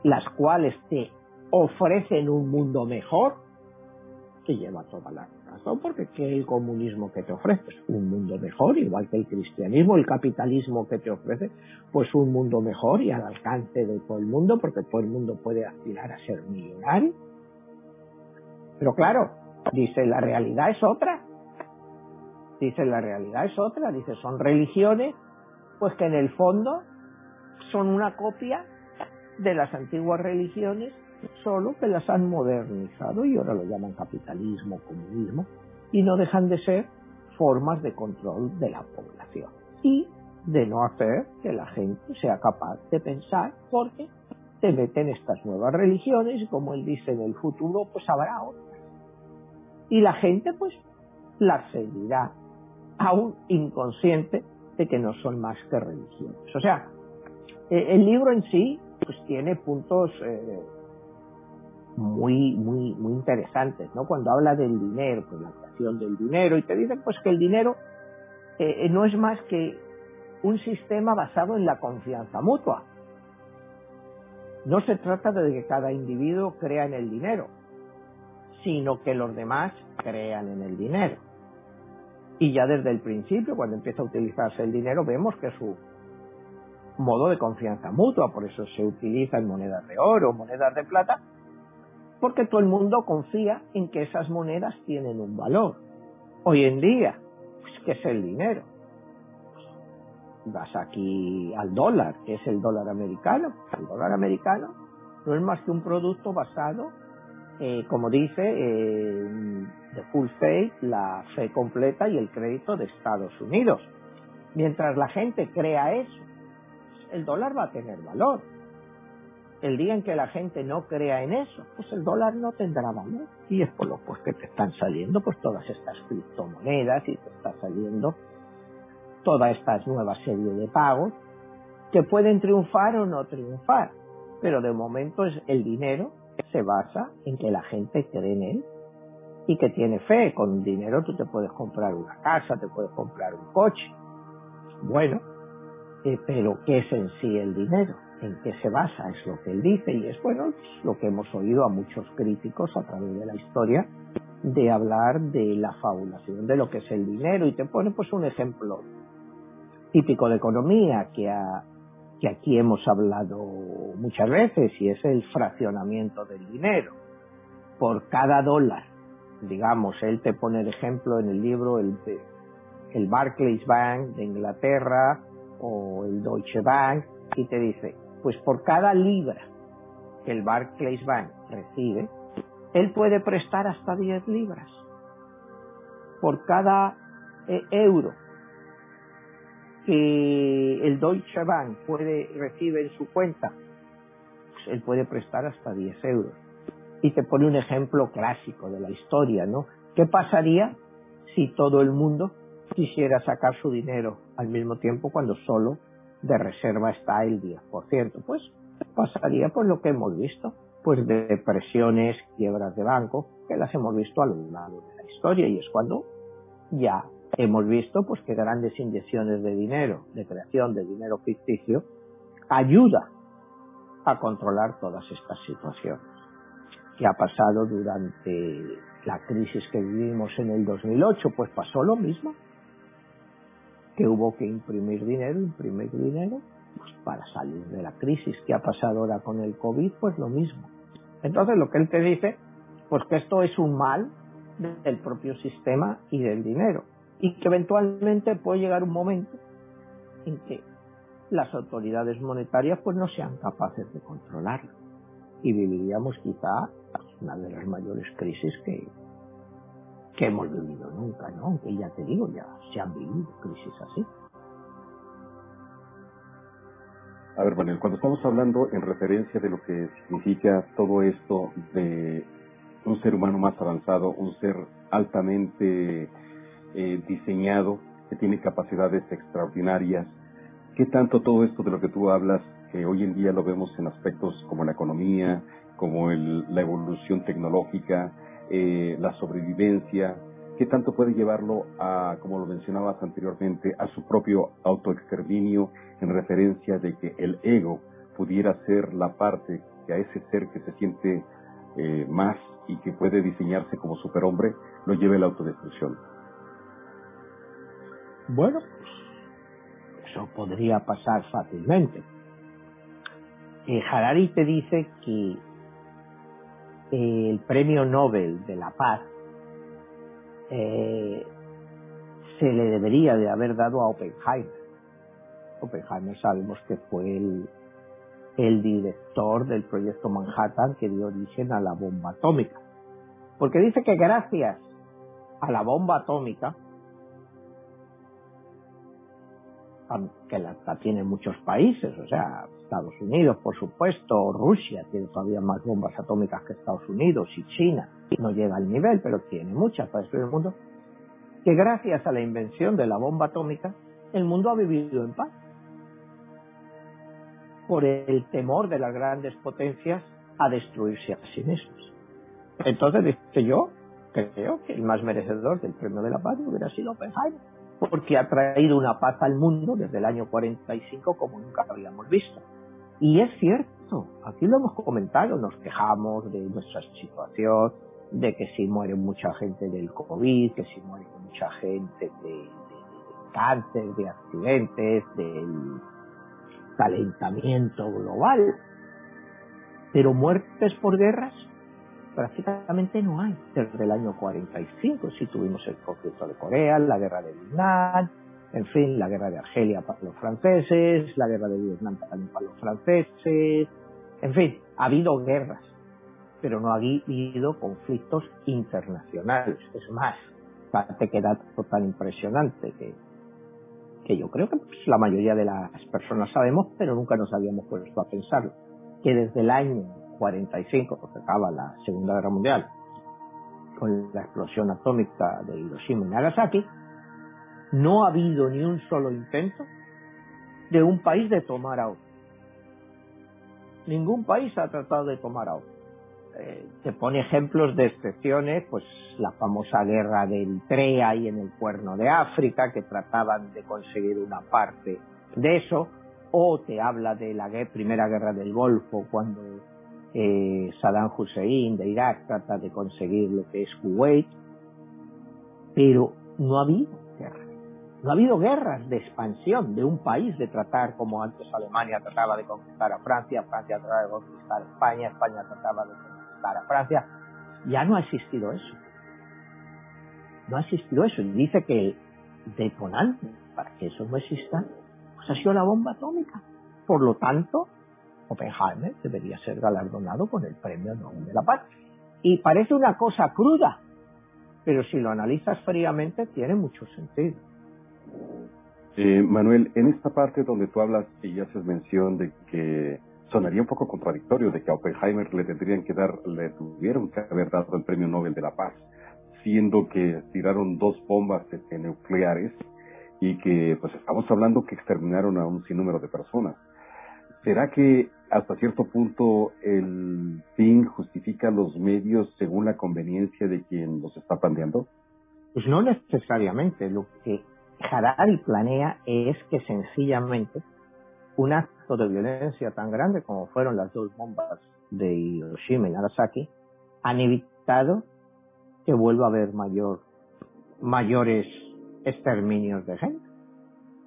las cuales te ofrecen un mundo mejor que lleva toda la razón, porque ¿qué el comunismo que te ofrece? Un mundo mejor, igual que el cristianismo, el capitalismo que te ofrece, pues un mundo mejor y al alcance de todo el mundo, porque todo el mundo puede aspirar a ser millonario. Pero claro, dice, la realidad es otra. Dice, la realidad es otra. Dice, son religiones, pues que en el fondo son una copia de las antiguas religiones solo que las han modernizado y ahora lo llaman capitalismo, comunismo, y no dejan de ser formas de control de la población. Y de no hacer que la gente sea capaz de pensar porque te meten estas nuevas religiones y como él dice en el futuro pues habrá otras. Y la gente pues las seguirá aún inconsciente de que no son más que religiones. O sea eh, el libro en sí pues tiene puntos eh, muy, muy, muy interesantes, ¿no? Cuando habla del dinero, pues la creación del dinero, y te dicen pues que el dinero eh, eh, no es más que un sistema basado en la confianza mutua. No se trata de que cada individuo crea en el dinero, sino que los demás crean en el dinero. Y ya desde el principio, cuando empieza a utilizarse el dinero, vemos que su modo de confianza mutua, por eso se utiliza en monedas de oro, monedas de plata, porque todo el mundo confía en que esas monedas tienen un valor. Hoy en día, pues, ¿qué es el dinero? Vas aquí al dólar, que es el dólar americano. El dólar americano no es más que un producto basado, eh, como dice, de full faith, la fe completa y el crédito de Estados Unidos. Mientras la gente crea eso, el dólar va a tener valor el día en que la gente no crea en eso, pues el dólar no tendrá valor. Y es por lo pues que te están saliendo pues todas estas criptomonedas y te está saliendo toda esta nueva serie de pagos que pueden triunfar o no triunfar. Pero de momento es el dinero se basa en que la gente cree en él y que tiene fe. Con dinero tú te puedes comprar una casa, te puedes comprar un coche. Bueno, eh, pero ¿qué es en sí el dinero? En qué se basa, es lo que él dice y es bueno lo que hemos oído a muchos críticos a través de la historia de hablar de la fabulación de lo que es el dinero y te pone pues un ejemplo típico de economía que, que aquí hemos hablado muchas veces y es el fraccionamiento del dinero. Por cada dólar digamos él te pone de ejemplo en el libro el, el Barclays Bank de Inglaterra o el Deutsche Bank y te dice pues por cada libra que el Barclays Bank recibe, él puede prestar hasta 10 libras. Por cada eh, euro que el Deutsche Bank puede recibe en su cuenta, pues él puede prestar hasta 10 euros. Y te pone un ejemplo clásico de la historia, ¿no? ¿Qué pasaría si todo el mundo quisiera sacar su dinero al mismo tiempo cuando solo de reserva está el 10%. Pues pasaría por lo que hemos visto, pues de depresiones, quiebras de banco, que las hemos visto a lo largo de la historia y es cuando ya hemos visto pues que grandes inyecciones de dinero, de creación de dinero ficticio, ayuda a controlar todas estas situaciones. ¿Qué ha pasado durante la crisis que vivimos en el 2008? Pues pasó lo mismo que hubo que imprimir dinero, imprimir dinero pues para salir de la crisis. que ha pasado ahora con el COVID? Pues lo mismo. Entonces lo que él te dice, pues que esto es un mal del propio sistema y del dinero y que eventualmente puede llegar un momento en que las autoridades monetarias pues no sean capaces de controlarlo y viviríamos quizá una de las mayores crisis que, que hemos vivido nunca, ¿no? Ya te digo, ya se han vivido crisis así. A ver, Manuel, cuando estamos hablando en referencia de lo que significa todo esto de un ser humano más avanzado, un ser altamente eh, diseñado, que tiene capacidades extraordinarias, ¿qué tanto todo esto de lo que tú hablas, que hoy en día lo vemos en aspectos como la economía, como el, la evolución tecnológica, eh, la sobrevivencia, qué tanto puede llevarlo a, como lo mencionabas anteriormente, a su propio autoexterminio en referencia de que el ego pudiera ser la parte que a ese ser que se siente eh, más y que puede diseñarse como superhombre lo lleve a la autodestrucción. Bueno, eso podría pasar fácilmente. Eh, Harari te dice que el premio Nobel de la Paz eh, se le debería de haber dado a Oppenheimer. Oppenheimer sabemos que fue el, el director del proyecto Manhattan que dio origen a la bomba atómica. Porque dice que gracias a la bomba atómica, que la, tienen muchos países, o sea, Estados Unidos, por supuesto, Rusia tiene todavía más bombas atómicas que Estados Unidos y China, no llega al nivel, pero tiene muchas para destruir el mundo, que gracias a la invención de la bomba atómica, el mundo ha vivido en paz por el temor de las grandes potencias a destruirse a sí mismos. Entonces, dice yo, creo que el más merecedor del premio de la paz hubiera sido Oppenheimer, porque ha traído una paz al mundo desde el año 45 como nunca habíamos visto. Y es cierto, aquí lo hemos comentado, nos quejamos de nuestra situación, de que si muere mucha gente del COVID, que si muere mucha gente de, cáncer, de accidentes, del calentamiento global. Pero muertes por guerras prácticamente no hay. Desde el año 45 sí tuvimos el conflicto de Corea, la guerra de Vietnam, en fin, la guerra de Argelia para los franceses, la guerra de Vietnam para los franceses, en fin, ha habido guerras, pero no ha habido conflictos internacionales. Es más, parte que dato tan impresionante que que yo creo que pues, la mayoría de las personas sabemos, pero nunca nos habíamos puesto a pensarlo, que desde el año 45, que acaba la Segunda Guerra Mundial, con la explosión atómica de Hiroshima y Nagasaki, no ha habido ni un solo intento de un país de tomar a otro. Ningún país ha tratado de tomar a otro. Eh, te pone ejemplos de excepciones, pues la famosa guerra de Eritrea y en el cuerno de África, que trataban de conseguir una parte de eso, o te habla de la primera guerra del Golfo, cuando eh, Saddam Hussein de Irak trata de conseguir lo que es Kuwait, pero no ha habido. No ha habido guerras de expansión de un país, de tratar como antes Alemania trataba de conquistar a Francia, Francia trataba de conquistar a España, España trataba de conquistar a Francia. Ya no ha existido eso no ha existido eso. Y dice que el detonante para que eso no exista, pues ha sido la bomba atómica. Por lo tanto, Oppenheimer debería ser galardonado con el premio Nobel de la Paz. Y parece una cosa cruda, pero si lo analizas fríamente tiene mucho sentido. Eh, Manuel, en esta parte donde tú hablas y haces mención de que sonaría un poco contradictorio de que a Oppenheimer le tendrían que dar, le tuvieron que haber dado el premio Nobel de la Paz siendo que tiraron dos bombas nucleares y que pues estamos hablando que exterminaron a un sinnúmero de personas. ¿Será que hasta cierto punto el fin justifica los medios según la conveniencia de quien los está planteando? Pues no necesariamente. Lo que Harari planea es que sencillamente un acto de violencia tan grande como fueron las dos bombas de Hiroshima y Nagasaki han evitado que vuelva a haber mayor, mayores exterminios de gente.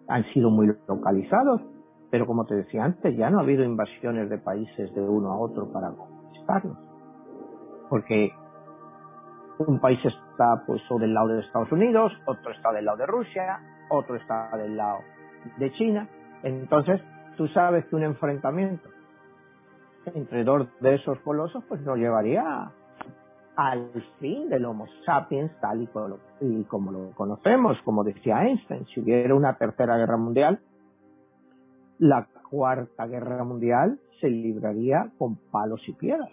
Han sido muy localizados, pero como te decía antes, ya no ha habido invasiones de países de uno a otro para conquistarlos. Porque un país está pues o del lado de Estados Unidos, otro está del lado de Rusia, otro está del lado de China. Entonces, tú sabes que un enfrentamiento entre dos de esos colosos pues nos llevaría al fin del Homo sapiens tal y como, lo conocemos, como decía Einstein, si hubiera una tercera guerra mundial, la cuarta guerra mundial se libraría con palos y piedras,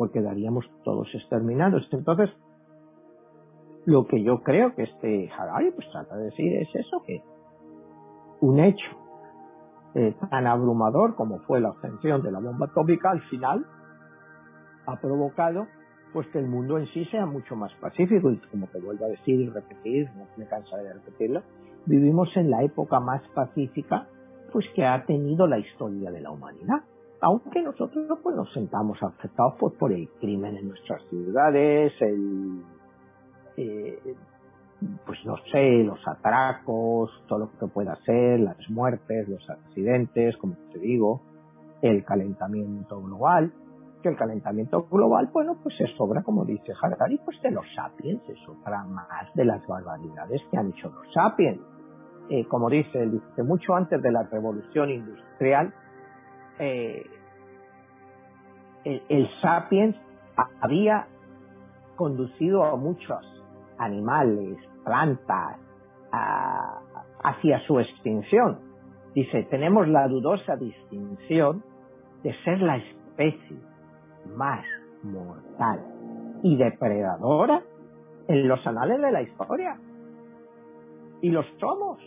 porque daríamos todos exterminados. Entonces, lo que yo creo que este Harari pues trata de decir es eso, que un hecho eh, tan abrumador como fue la obtención de la bomba atómica al final ha provocado pues que el mundo en sí sea mucho más pacífico y como te vuelvo a decir y repetir, no me cansaré de repetirlo, vivimos en la época más pacífica pues que ha tenido la historia de la humanidad. Aunque nosotros pues nos sentamos afectados pues, por el crimen en nuestras ciudades, el, eh, pues no sé, los atracos, todo lo que pueda ser, las muertes, los accidentes, como te digo, el calentamiento global, que el calentamiento global, bueno, pues se sobra, como dice Harari, pues de los sapiens, se sobra más de las barbaridades que han hecho los sapiens. Eh, como dice, dice, mucho antes de la revolución industrial, eh, el, sapiens había conducido a muchos animales, plantas, hacia su extinción. Dice, tenemos la dudosa distinción de ser la especie más mortal y depredadora en los anales de la historia. Y los somos.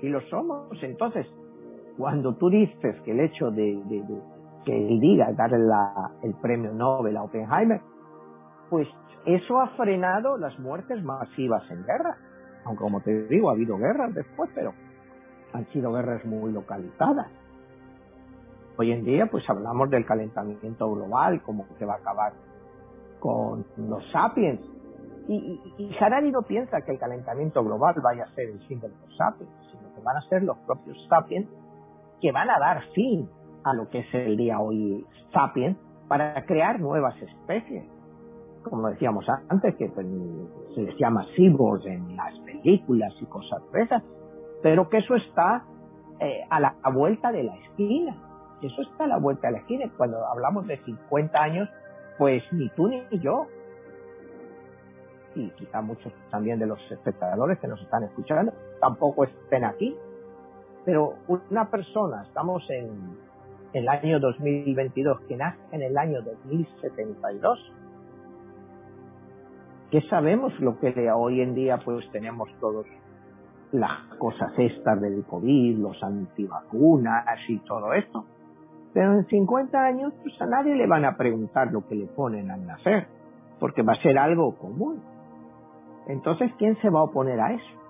Y los somos. Entonces, cuando tú dices que el hecho de, que él diga dar el premio Nobel a Oppenheimer, pues eso ha frenado las muertes masivas en guerra. Aunque como te digo, ha habido guerras después, pero han sido guerras muy localizadas. Hoy en día, pues hablamos del calentamiento global, como que va a acabar con los sapiens. Y, y, Harari no piensa que el calentamiento global vaya a ser el fin de los sapiens, sino que van a ser los propios sapiens que van a dar fin a lo que es el día hoy sapiens para crear nuevas especies. Como decíamos antes, que pues, se les llama en las películas y cosas de esas, pero que eso está eh, a la vuelta de la esquina eso está a la vuelta de la esquina. Cuando hablamos de 50 años, pues ni tú ni yo, y quizá muchos también de los espectadores que nos están escuchando, tampoco estén aquí. Pero una persona, estamos en, el año 2022, que nace en el año 2072, ¿qué sabemos lo que hoy en día pues tenemos todos las cosas estas del COVID, los antivacunas y todo esto? Pero en 50 años, pues a nadie le van a preguntar lo que le ponen al nacer, porque va a ser algo común. Entonces, ¿quién se va a oponer a eso?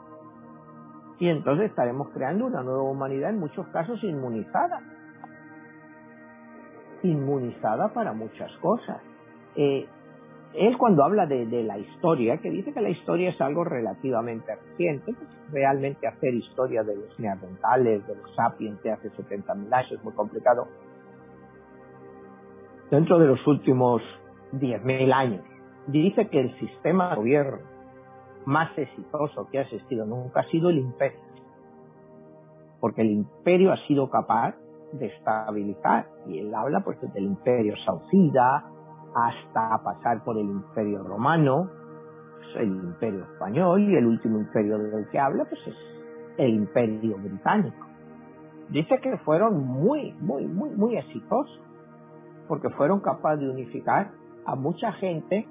Y entonces estaremos creando una nueva humanidad, en muchos casos inmunizada. Inmunizada para muchas cosas. Eh, él cuando habla de, de, la historia, que dice que la historia es algo relativamente reciente, pues realmente hacer historia de los neandertales, de los sapiens de hace 70.000 años es muy complicado dentro de los últimos 10.000 años, dice que el sistema de gobierno más exitoso que ha existido nunca ha sido el imperio. Porque el imperio ha sido capaz de estabilizar. Y él habla pues del imperio saucida hasta pasar por el imperio romano, pues, el imperio español y el último imperio del que habla pues es el imperio británico. Dice que fueron muy, muy, muy, muy exitosos porque fueron capaces de unificar a mucha gente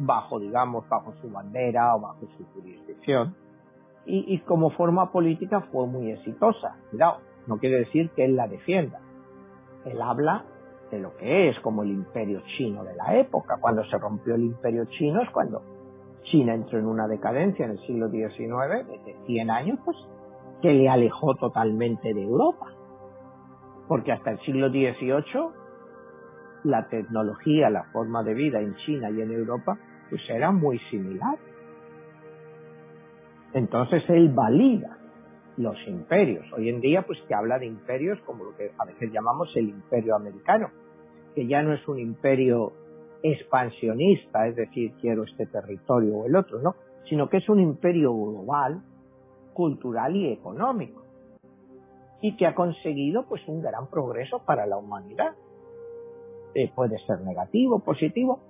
bajo, digamos, bajo su bandera o bajo su jurisdicción. Y, como forma política fue muy exitosa. Cuidado, no quiere decir que él la defienda. Él habla de lo que es como el imperio chino de la época. Cuando se rompió el imperio chino es cuando China entró en una decadencia en el siglo XIX, desde 100 años, pues, que le alejó totalmente de Europa. Porque hasta el siglo XVIII la tecnología, la forma de vida en China y en Europa, pues era muy similar. Entonces él valida los imperios. Hoy en día, pues que habla de imperios como lo que a veces llamamos el imperio americano, que ya no es un imperio expansionista, es decir, quiero este territorio o el otro, no, sino que es un imperio global, cultural y económico, y que ha conseguido pues un gran progreso para la humanidad. Eh, puede ser negativo, positivo,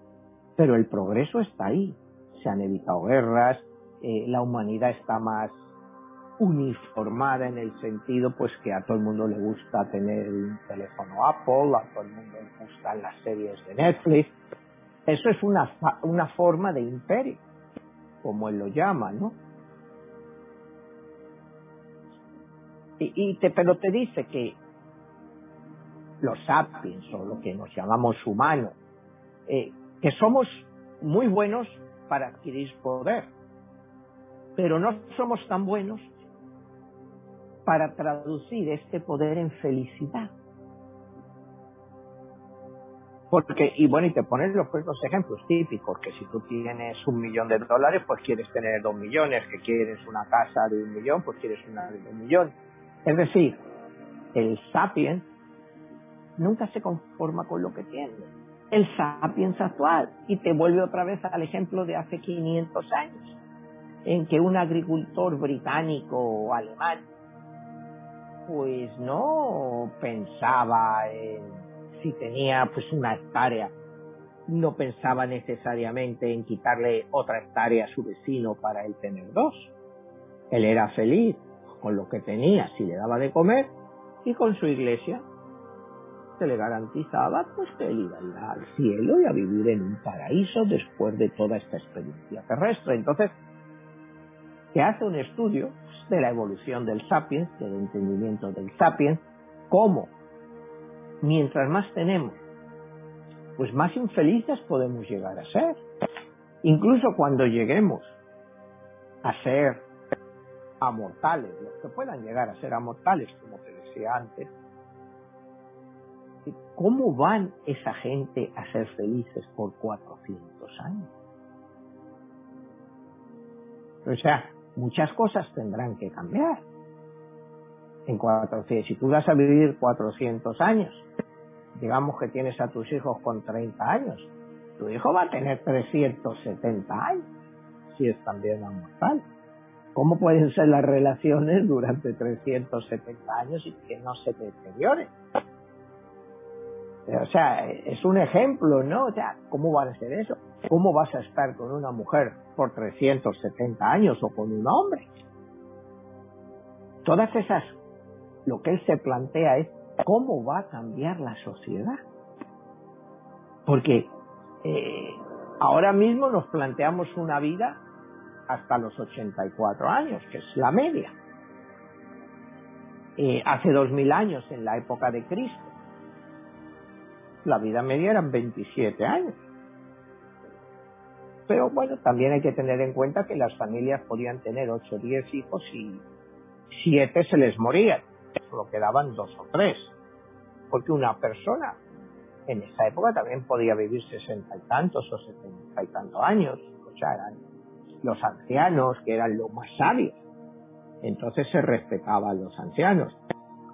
pero el progreso está ahí. Se han evitado guerras, eh, la humanidad está más uniformada en el sentido pues que a todo el mundo le gusta tener un teléfono Apple, a todo el mundo le gustan las series de Netflix. Eso es una, una forma de imperio, como él lo llama, ¿no? Y, te, pero te dice que los sapiens o lo que nos llamamos humanos, eh, que somos muy buenos para adquirir poder, pero no somos tan buenos para traducir este poder en felicidad. Porque, y bueno, y te pones los, pues, los ejemplos típicos, que si tú tienes un millón de dólares, pues quieres tener dos millones, que quieres una casa de un millón, pues quieres una de un millón. Es decir, el sapiens nunca se conforma con lo que tiene. El sapiens actual, y te vuelve otra vez al ejemplo de hace 500 años, en que un agricultor británico o alemán, pues no pensaba en si tenía pues una hectárea, no pensaba necesariamente en quitarle otra hectárea a su vecino para él tener dos. Él era feliz con lo que tenía si le daba de comer y con su iglesia se le garantizaba pues que a ir al cielo y a vivir en un paraíso después de toda esta experiencia terrestre. Entonces, se hace un estudio de la evolución del sapiens, del entendimiento del sapiens, cómo mientras más tenemos, pues más infelices podemos llegar a ser. Incluso cuando lleguemos a ser amortales, los que puedan llegar a ser amortales, como te decía antes, ¿cómo van esa gente a ser felices por 400 años? O sea, muchas cosas tendrán que cambiar. En 400, si tú vas a vivir 400 años, digamos que tienes a tus hijos con 30 años, tu hijo va a tener 370 años, si es también mortal. ¿Cómo pueden ser las relaciones durante 370 años y que no se deterioren? O sea, es un ejemplo, ¿no? O sea, ¿cómo va a ser eso? ¿Cómo vas a estar con una mujer por 370 años o con un hombre? Todas esas, lo que él se plantea es cómo va a cambiar la sociedad. Porque eh, ahora mismo nos planteamos una vida hasta los 84 años, que es la media. Eh, hace dos mil años, en la época de Cristo, la vida media eran 27 años. Pero bueno, también hay que tener en cuenta que las familias podían tener 8 o 10 hijos y 7 se les morían solo quedaban dos o tres. Porque una persona en esa época también podía vivir sesenta y tantos o setenta y tantos años. O sea, eran los ancianos que eran los más sabios. Entonces se respetaba a los ancianos.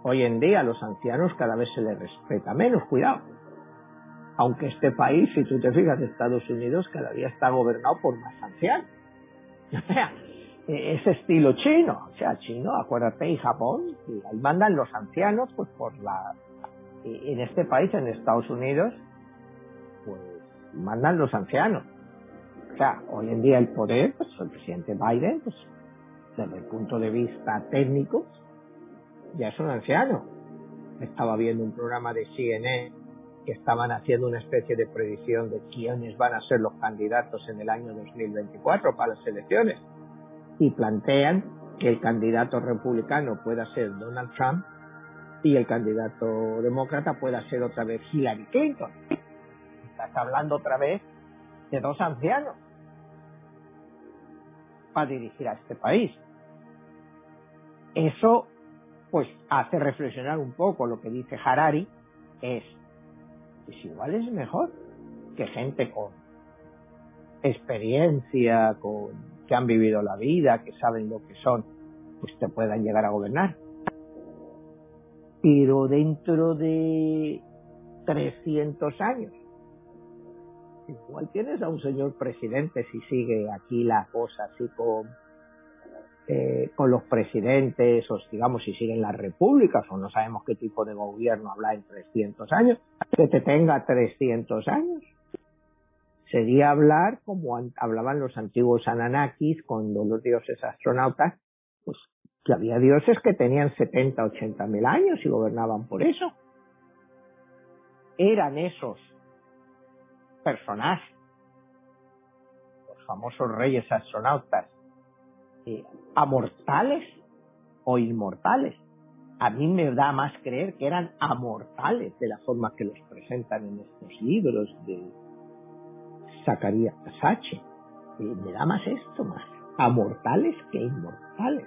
Hoy en día a los ancianos cada vez se les respeta menos, cuidado. Aunque este país, si tú te fijas, Estados Unidos cada día está gobernado por más ancianos. O sea, eh, ese estilo chino, o sea, chino, acuérdate, y Japón, y ahí mandan los ancianos, pues por la, en este país, en Estados Unidos, pues mandan los ancianos. O sea, hoy en día el poder, pues el presidente Biden, pues desde el punto de vista técnico, ya es un anciano. Estaba viendo un programa de CNN que estaban haciendo una especie de predicción de quiénes van a ser los candidatos en el año 2024 para las elecciones y plantean que el candidato republicano pueda ser Donald Trump y el candidato demócrata pueda ser otra vez Hillary Clinton. Estás hablando otra vez de dos ancianos para dirigir a este país. Eso pues hace reflexionar un poco lo que dice Harari, es, pues igual es mejor que gente con experiencia, con que han vivido la vida, que saben lo que son, pues te puedan llegar a gobernar. Pero dentro de 300 años, igual tienes a un señor presidente si sigue aquí la cosa así con, eh, con los presidentes, o digamos si siguen las repúblicas, o no sabemos qué tipo de gobierno habla en 300 años, que te tenga 300 años sería hablar como hablaban los antiguos Ananakis con los dioses astronautas, pues que había dioses que tenían 70, 80 mil años y gobernaban por eso. Eran esos personajes, los famosos reyes astronautas, eh, amortales o inmortales. A mí me da más creer que eran amortales de la forma que los presentan en estos libros de, Zacarías Sache. Y me da más esto, más a mortales que inmortales.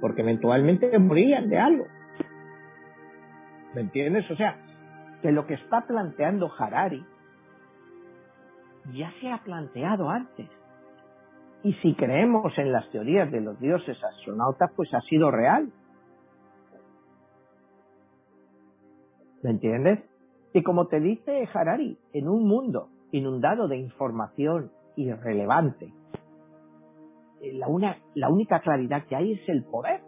Porque eventualmente morían de algo. ¿Me entiendes? O sea, que lo que está planteando Harari ya se ha planteado antes. Y si creemos en las teorías de los dioses astronautas, pues ha sido real. ¿Me entiendes? Y como te dice Harari, en un mundo inundado de información irrelevante, eh, la, la única claridad que hay es el poder.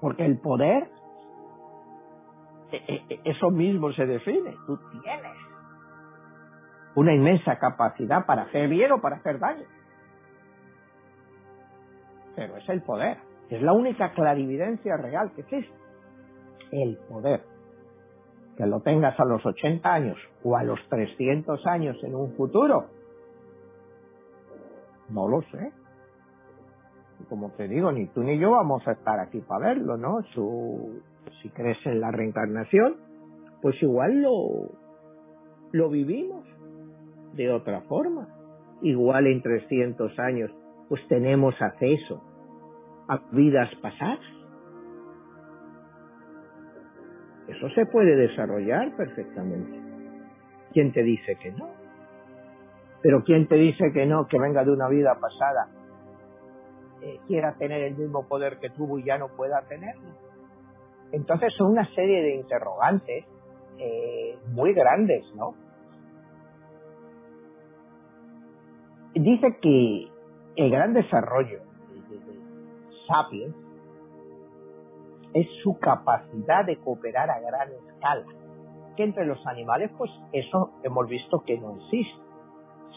Porque el poder, e, e, eso mismo se define. Tú tienes una inmensa capacidad para hacer bien o para hacer daño. Pero es el poder. Es la única clarividencia real que existe. El poder. Que lo tengas a los 80 años o a los 300 años en un futuro. No lo sé. Como te digo, ni tú ni yo vamos a estar aquí para verlo, ¿no? si crees en la reencarnación, pues igual lo, lo vivimos de otra forma. Igual en 300 años, pues tenemos acceso a vidas pasadas. Eso se puede desarrollar perfectamente. ¿Quién te dice que no? Pero ¿quién te dice que no, que venga de una vida pasada, eh, quiera tener el mismo poder que tuvo y ya no pueda tenerlo? Entonces son una serie de interrogantes eh, muy grandes, ¿no? Dice que el gran desarrollo de, Sapiens es su capacidad de cooperar a gran escala. Que entre los animales, pues eso hemos visto que no existe.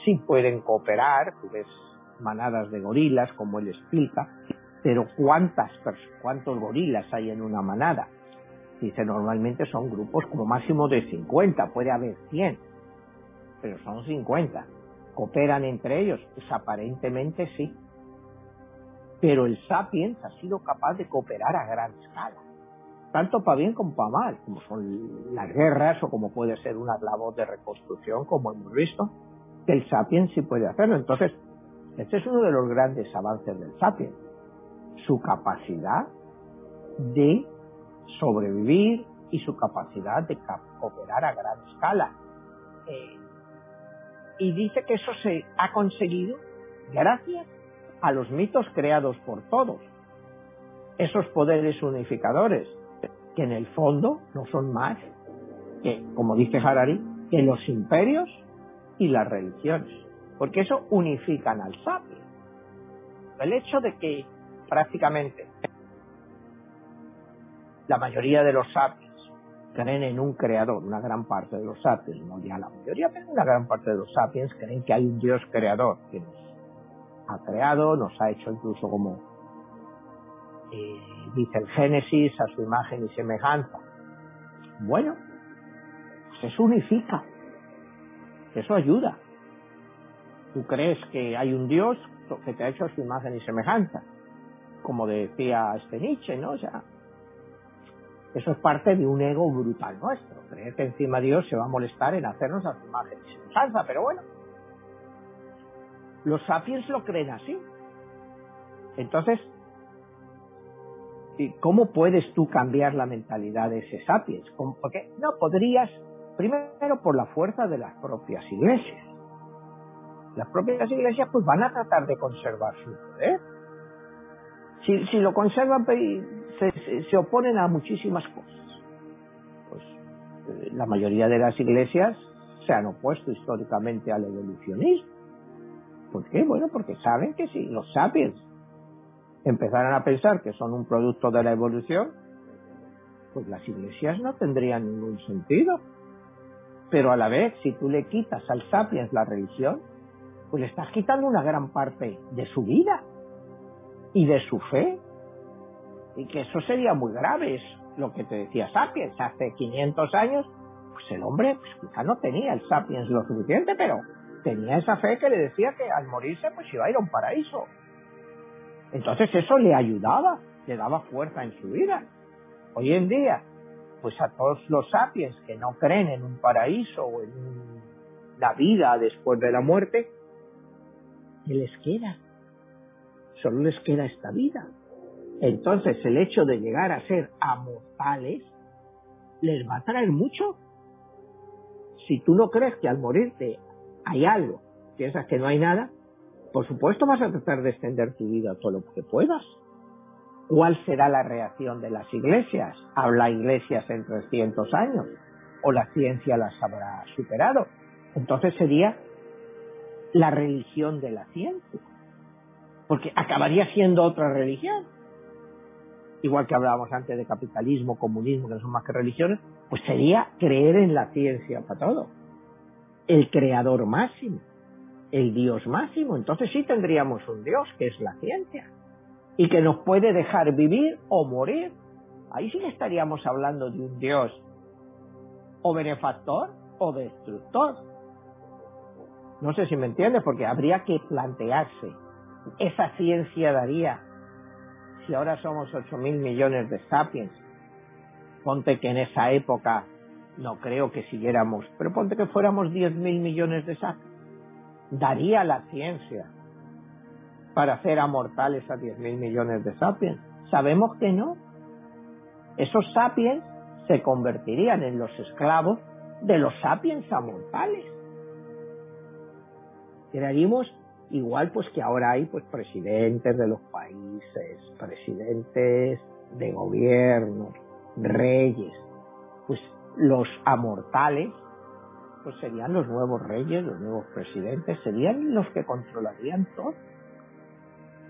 Sí pueden cooperar, tú ves manadas de gorilas, como él explica, pero ¿cuántas, cuántos gorilas hay en una manada? Dice, normalmente son grupos como máximo de 50, puede haber 100, pero son 50 cooperan entre ellos? Pues aparentemente sí. Pero el sapiens ha sido capaz de cooperar a gran escala, tanto para bien como para mal, como son las guerras o como puede ser una labor de reconstrucción, como hemos visto, que el sapiens sí puede hacerlo. Entonces, este es uno de los grandes avances del sapiens, su capacidad de sobrevivir y su capacidad de cooperar a gran escala. Eh, y dice que eso se ha conseguido gracias a los mitos creados por todos. Esos poderes unificadores, que en el fondo no son más que, como dice Harari, que los imperios y las religiones. Porque eso unifican al sapio. El hecho de que prácticamente la mayoría de los sapios creen en un creador, una gran parte de los sapiens, no ya la mayoría, pero una gran parte de los sapiens creen que hay un Dios creador que nos ha creado, nos ha hecho incluso como eh, dice el Génesis, a su imagen y semejanza. Bueno, pues eso unifica, eso ayuda. Tú crees que hay un Dios que te ha hecho a su imagen y semejanza, como decía este Nietzsche, ¿no? O eso es parte de un ego brutal nuestro. Creer que encima Dios se va a molestar en hacernos a su imagen y pero bueno. Los sapiens lo creen así. Entonces, ¿cómo puedes tú cambiar la mentalidad de ese sapiens? Porque no podrías, primero por la fuerza de las propias iglesias. Las propias iglesias pues van a tratar de conservar su poder. Si, si lo conservan se, oponen a muchísimas cosas. Pues eh, la mayoría de las iglesias se han opuesto históricamente al evolucionismo. ¿Por qué? Bueno, porque saben que si los sapiens empezaran a pensar que son un producto de la evolución, pues las iglesias no tendrían ningún sentido. Pero a la vez, si tú le quitas al sapiens la religión, pues le estás quitando una gran parte de su vida y de su fe y que eso sería muy grave, es lo que te decía Sapiens, hace 500 años, pues el hombre pues quizá no tenía el Sapiens lo suficiente, pero tenía esa fe que le decía que al morirse pues iba a ir a un paraíso. Entonces eso le ayudaba, le daba fuerza en su vida. Hoy en día, pues a todos los sapiens que no creen en un paraíso o en la vida después de la muerte, ¿qué les queda? Solo les queda esta vida. Entonces el hecho de llegar a ser amortales les va a traer mucho. Si tú no crees que al morirte hay algo, piensas que no hay nada, por supuesto vas a tratar de extender tu vida todo lo que puedas. ¿Cuál será la reacción de las iglesias? ¿Habla iglesias en 300 años? ¿O la ciencia las habrá superado? Entonces sería la religión de la ciencia. Porque acabaría siendo otra religión. Igual que hablábamos antes de capitalismo, comunismo, que no son más que religiones, pues sería creer en la ciencia para todo. El creador máximo, el Dios máximo. Entonces sí tendríamos un Dios, que es la ciencia y que nos puede dejar vivir o morir. Ahí sí estaríamos hablando de un Dios o benefactor o destructor. No sé si me entiendes, porque habría que plantearse, esa ciencia daría, si ahora somos 8 mil millones de sapiens, ponte que en esa época no creo que siguiéramos, pero ponte que fuéramos 10 mil millones de sapiens, daría la ciencia para hacer amortales a 10 mil millones de sapiens. Sabemos que no. Esos sapiens se convertirían en los esclavos de los sapiens amortales. Crearíamos igual pues que ahora hay pues presidentes de los países, presidentes de gobiernos, reyes, pues los amortales pues serían los nuevos reyes, los nuevos presidentes, serían los que controlarían todo.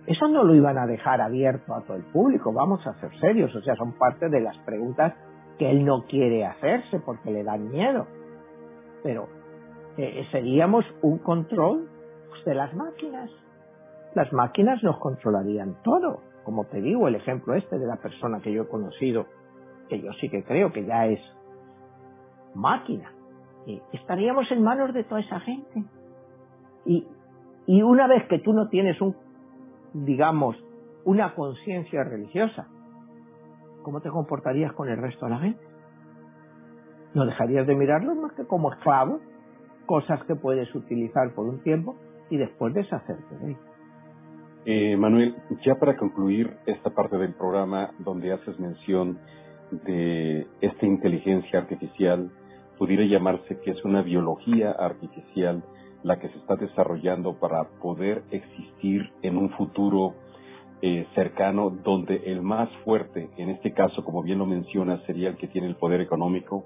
Eso no lo iban a dejar abierto a todo el público, vamos a ser serios, o sea, son parte de las preguntas que él no quiere hacerse porque le dan miedo. Pero eh, seríamos un control de las máquinas. Las máquinas nos controlarían todo. Como te digo, el ejemplo este de la persona que yo he conocido, que yo sí que creo que ya es máquina. Y estaríamos en manos de toda esa gente. Y, y una vez que tú no tienes un digamos, una conciencia religiosa, ¿cómo te comportarías con el resto de la gente? ¿No dejarías de mirarlos más que como esclavos? Cosas que puedes utilizar por un tiempo y después deshacerte de ellos. Eh, Manuel, ya para concluir esta parte del programa donde haces mención de esta inteligencia artificial, pudiera llamarse que es una biología artificial la que se está desarrollando para poder existir en un futuro eh, cercano donde el más fuerte, en este caso, como bien lo mencionas, sería el que tiene el poder económico.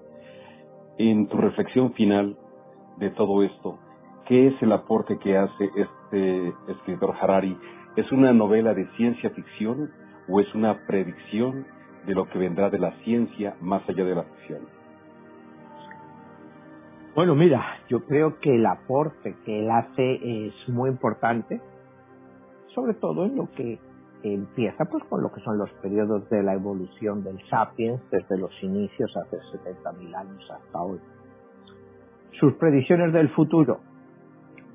En tu reflexión final de todo esto, ¿qué es el aporte que hace este escritor Harari? ¿Es una novela de ciencia ficción o es una predicción de lo que vendrá de la ciencia más allá de la ficción? Bueno, mira, yo creo que el aporte que él hace es muy importante, sobre todo en lo que empieza pues con lo que son los periodos de la evolución del sapiens desde los inicios hace 70.000 años hasta hoy. Sus predicciones del futuro,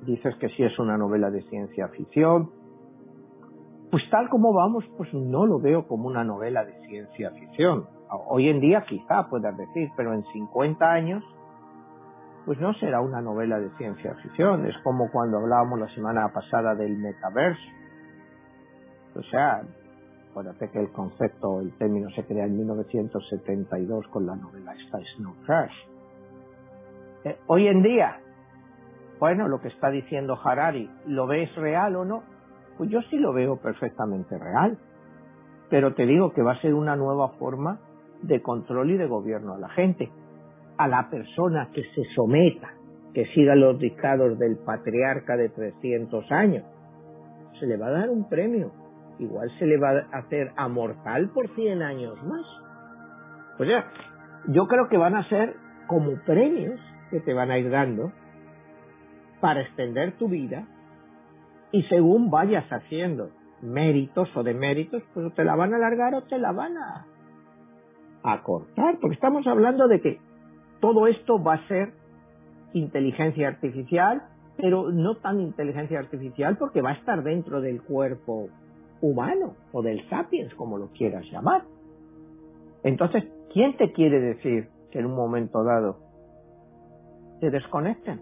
dices que sí es una novela de ciencia ficción, pues tal como vamos, pues no lo veo como una novela de ciencia ficción. Hoy en día quizá puedas decir, pero en 50 años pues no será una novela de ciencia ficción, es como cuando hablábamos la semana pasada del metaverso. O sea, acuérdate que el concepto, el término se crea en 1972 con la novela esta Snow Crash. Eh, hoy en día, bueno, lo que está diciendo Harari, ¿lo ves real o no? Pues yo sí lo veo perfectamente real. Pero te digo que va a ser una nueva forma de control y de gobierno a la gente a la persona que se someta, que siga los dictados del patriarca de 300 años, se le va a dar un premio. Igual se le va a hacer amortal por 100 años más. O sea, yo creo que van a ser como premios que te van a ir dando para extender tu vida y según vayas haciendo méritos o deméritos, pues te la van a alargar o te la van a, a cortar, porque estamos hablando de que todo esto va a ser inteligencia artificial, pero no tan inteligencia artificial porque va a estar dentro del cuerpo humano o del sapiens, como lo quieras llamar. Entonces, ¿quién te quiere decir que en un momento dado te desconecten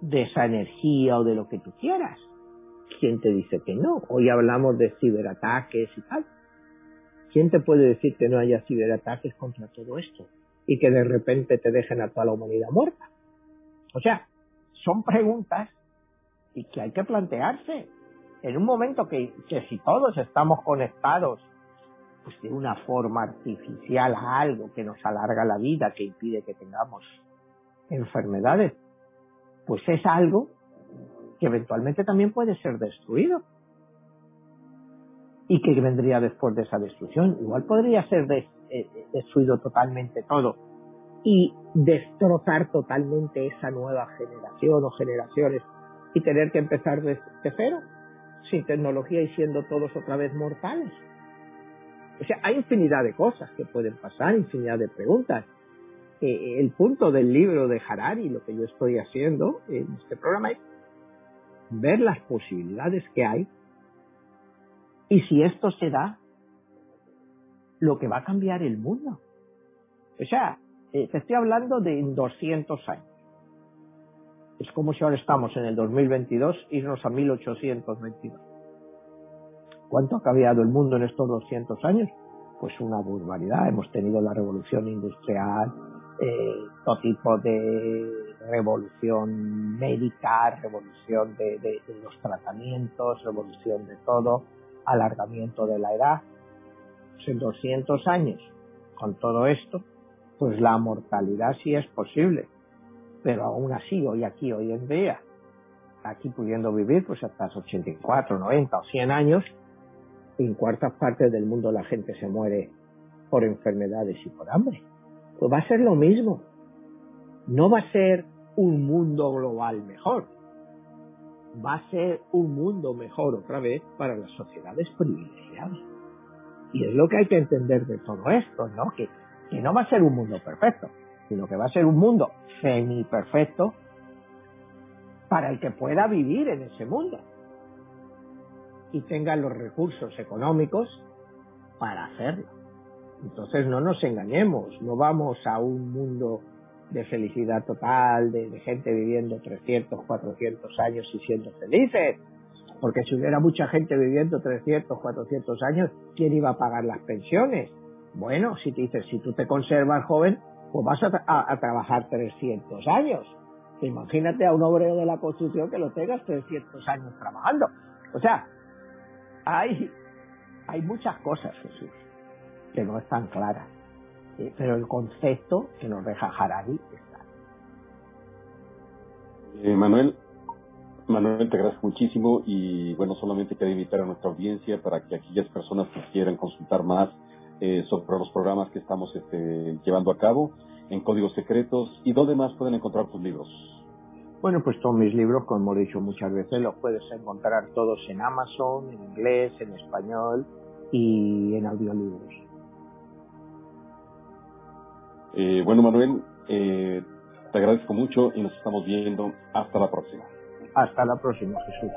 de esa energía o de lo que tú quieras? ¿Quién te dice que no? Hoy hablamos de ciberataques y tal. ¿Quién te puede decir que no haya ciberataques contra todo esto? y que de repente te dejen a toda la humanidad muerta. O sea, son preguntas y que hay que plantearse. En un momento que, si todos estamos conectados pues de una forma artificial a algo que nos alarga la vida, que impide que tengamos enfermedades, pues es algo que eventualmente también puede ser destruido. ¿Y que vendría después de esa destrucción? Igual podría ser eh, destruido totalmente todo y destrozar totalmente esa nueva generación o generaciones y tener que empezar de, cero, sin tecnología y siendo todos otra vez mortales. O sea, hay infinidad de cosas que pueden pasar, infinidad de preguntas. Eh, el punto del libro de Harari, lo que yo estoy haciendo en este programa es ver las posibilidades que hay y si esto se da, lo que va a cambiar el mundo. O sea, eh, te estoy hablando de 200 años. Es como si ahora estamos en el 2022, irnos a 1822. ¿Cuánto ha cambiado el mundo en estos 200 años? Pues una barbaridad. Hemos tenido la revolución industrial, eh, todo tipo de revolución médica, revolución de, los tratamientos, revolución de todo, alargamiento de la edad. Pues en 200 años, con todo esto, pues la mortalidad sí es posible pero aún así, hoy aquí, hoy en día, aquí pudiendo vivir pues hasta los 84, 90 o 100 años, en cuartas partes del mundo la gente se muere por enfermedades y por hambre. Pues va a ser lo mismo. No va a ser un mundo global mejor. Va a ser un mundo mejor otra vez para las sociedades privilegiadas. Y es lo que hay que entender de todo esto, ¿no? Que, que no va a ser un mundo perfecto sino que va a ser un mundo semi-perfecto para el que pueda vivir en ese mundo y tenga los recursos económicos para hacerlo. Entonces no nos engañemos, no vamos a un mundo de felicidad total, de, gente viviendo 300, 400 años y siendo felices. Porque si hubiera mucha gente viviendo 300, 400 años, ¿quién iba a pagar las pensiones? Bueno, si te dices, si tú te conservas joven, pues vas a, trabajar 300 años. Imagínate a un obrero de la construcción que lo tengas 300 años trabajando. O sea, hay, hay muchas cosas, Jesús, que no están claras. Eh, pero el concepto que nos deja Harari está. Eh, Manuel, Manuel, te agradezco muchísimo y bueno, solamente quiero invitar a nuestra audiencia para que aquellas personas que quieran consultar más eh, sobre los programas que estamos este, llevando a cabo en Códigos Secretos y dónde más pueden encontrar tus libros. Bueno, pues todos mis libros, como he dicho muchas veces, los puedes encontrar todos en Amazon, en inglés, en español y en audiolibros. Eh, bueno, Manuel, eh, te agradezco mucho y nos estamos viendo. Hasta la próxima. Hasta la próxima, Jesús.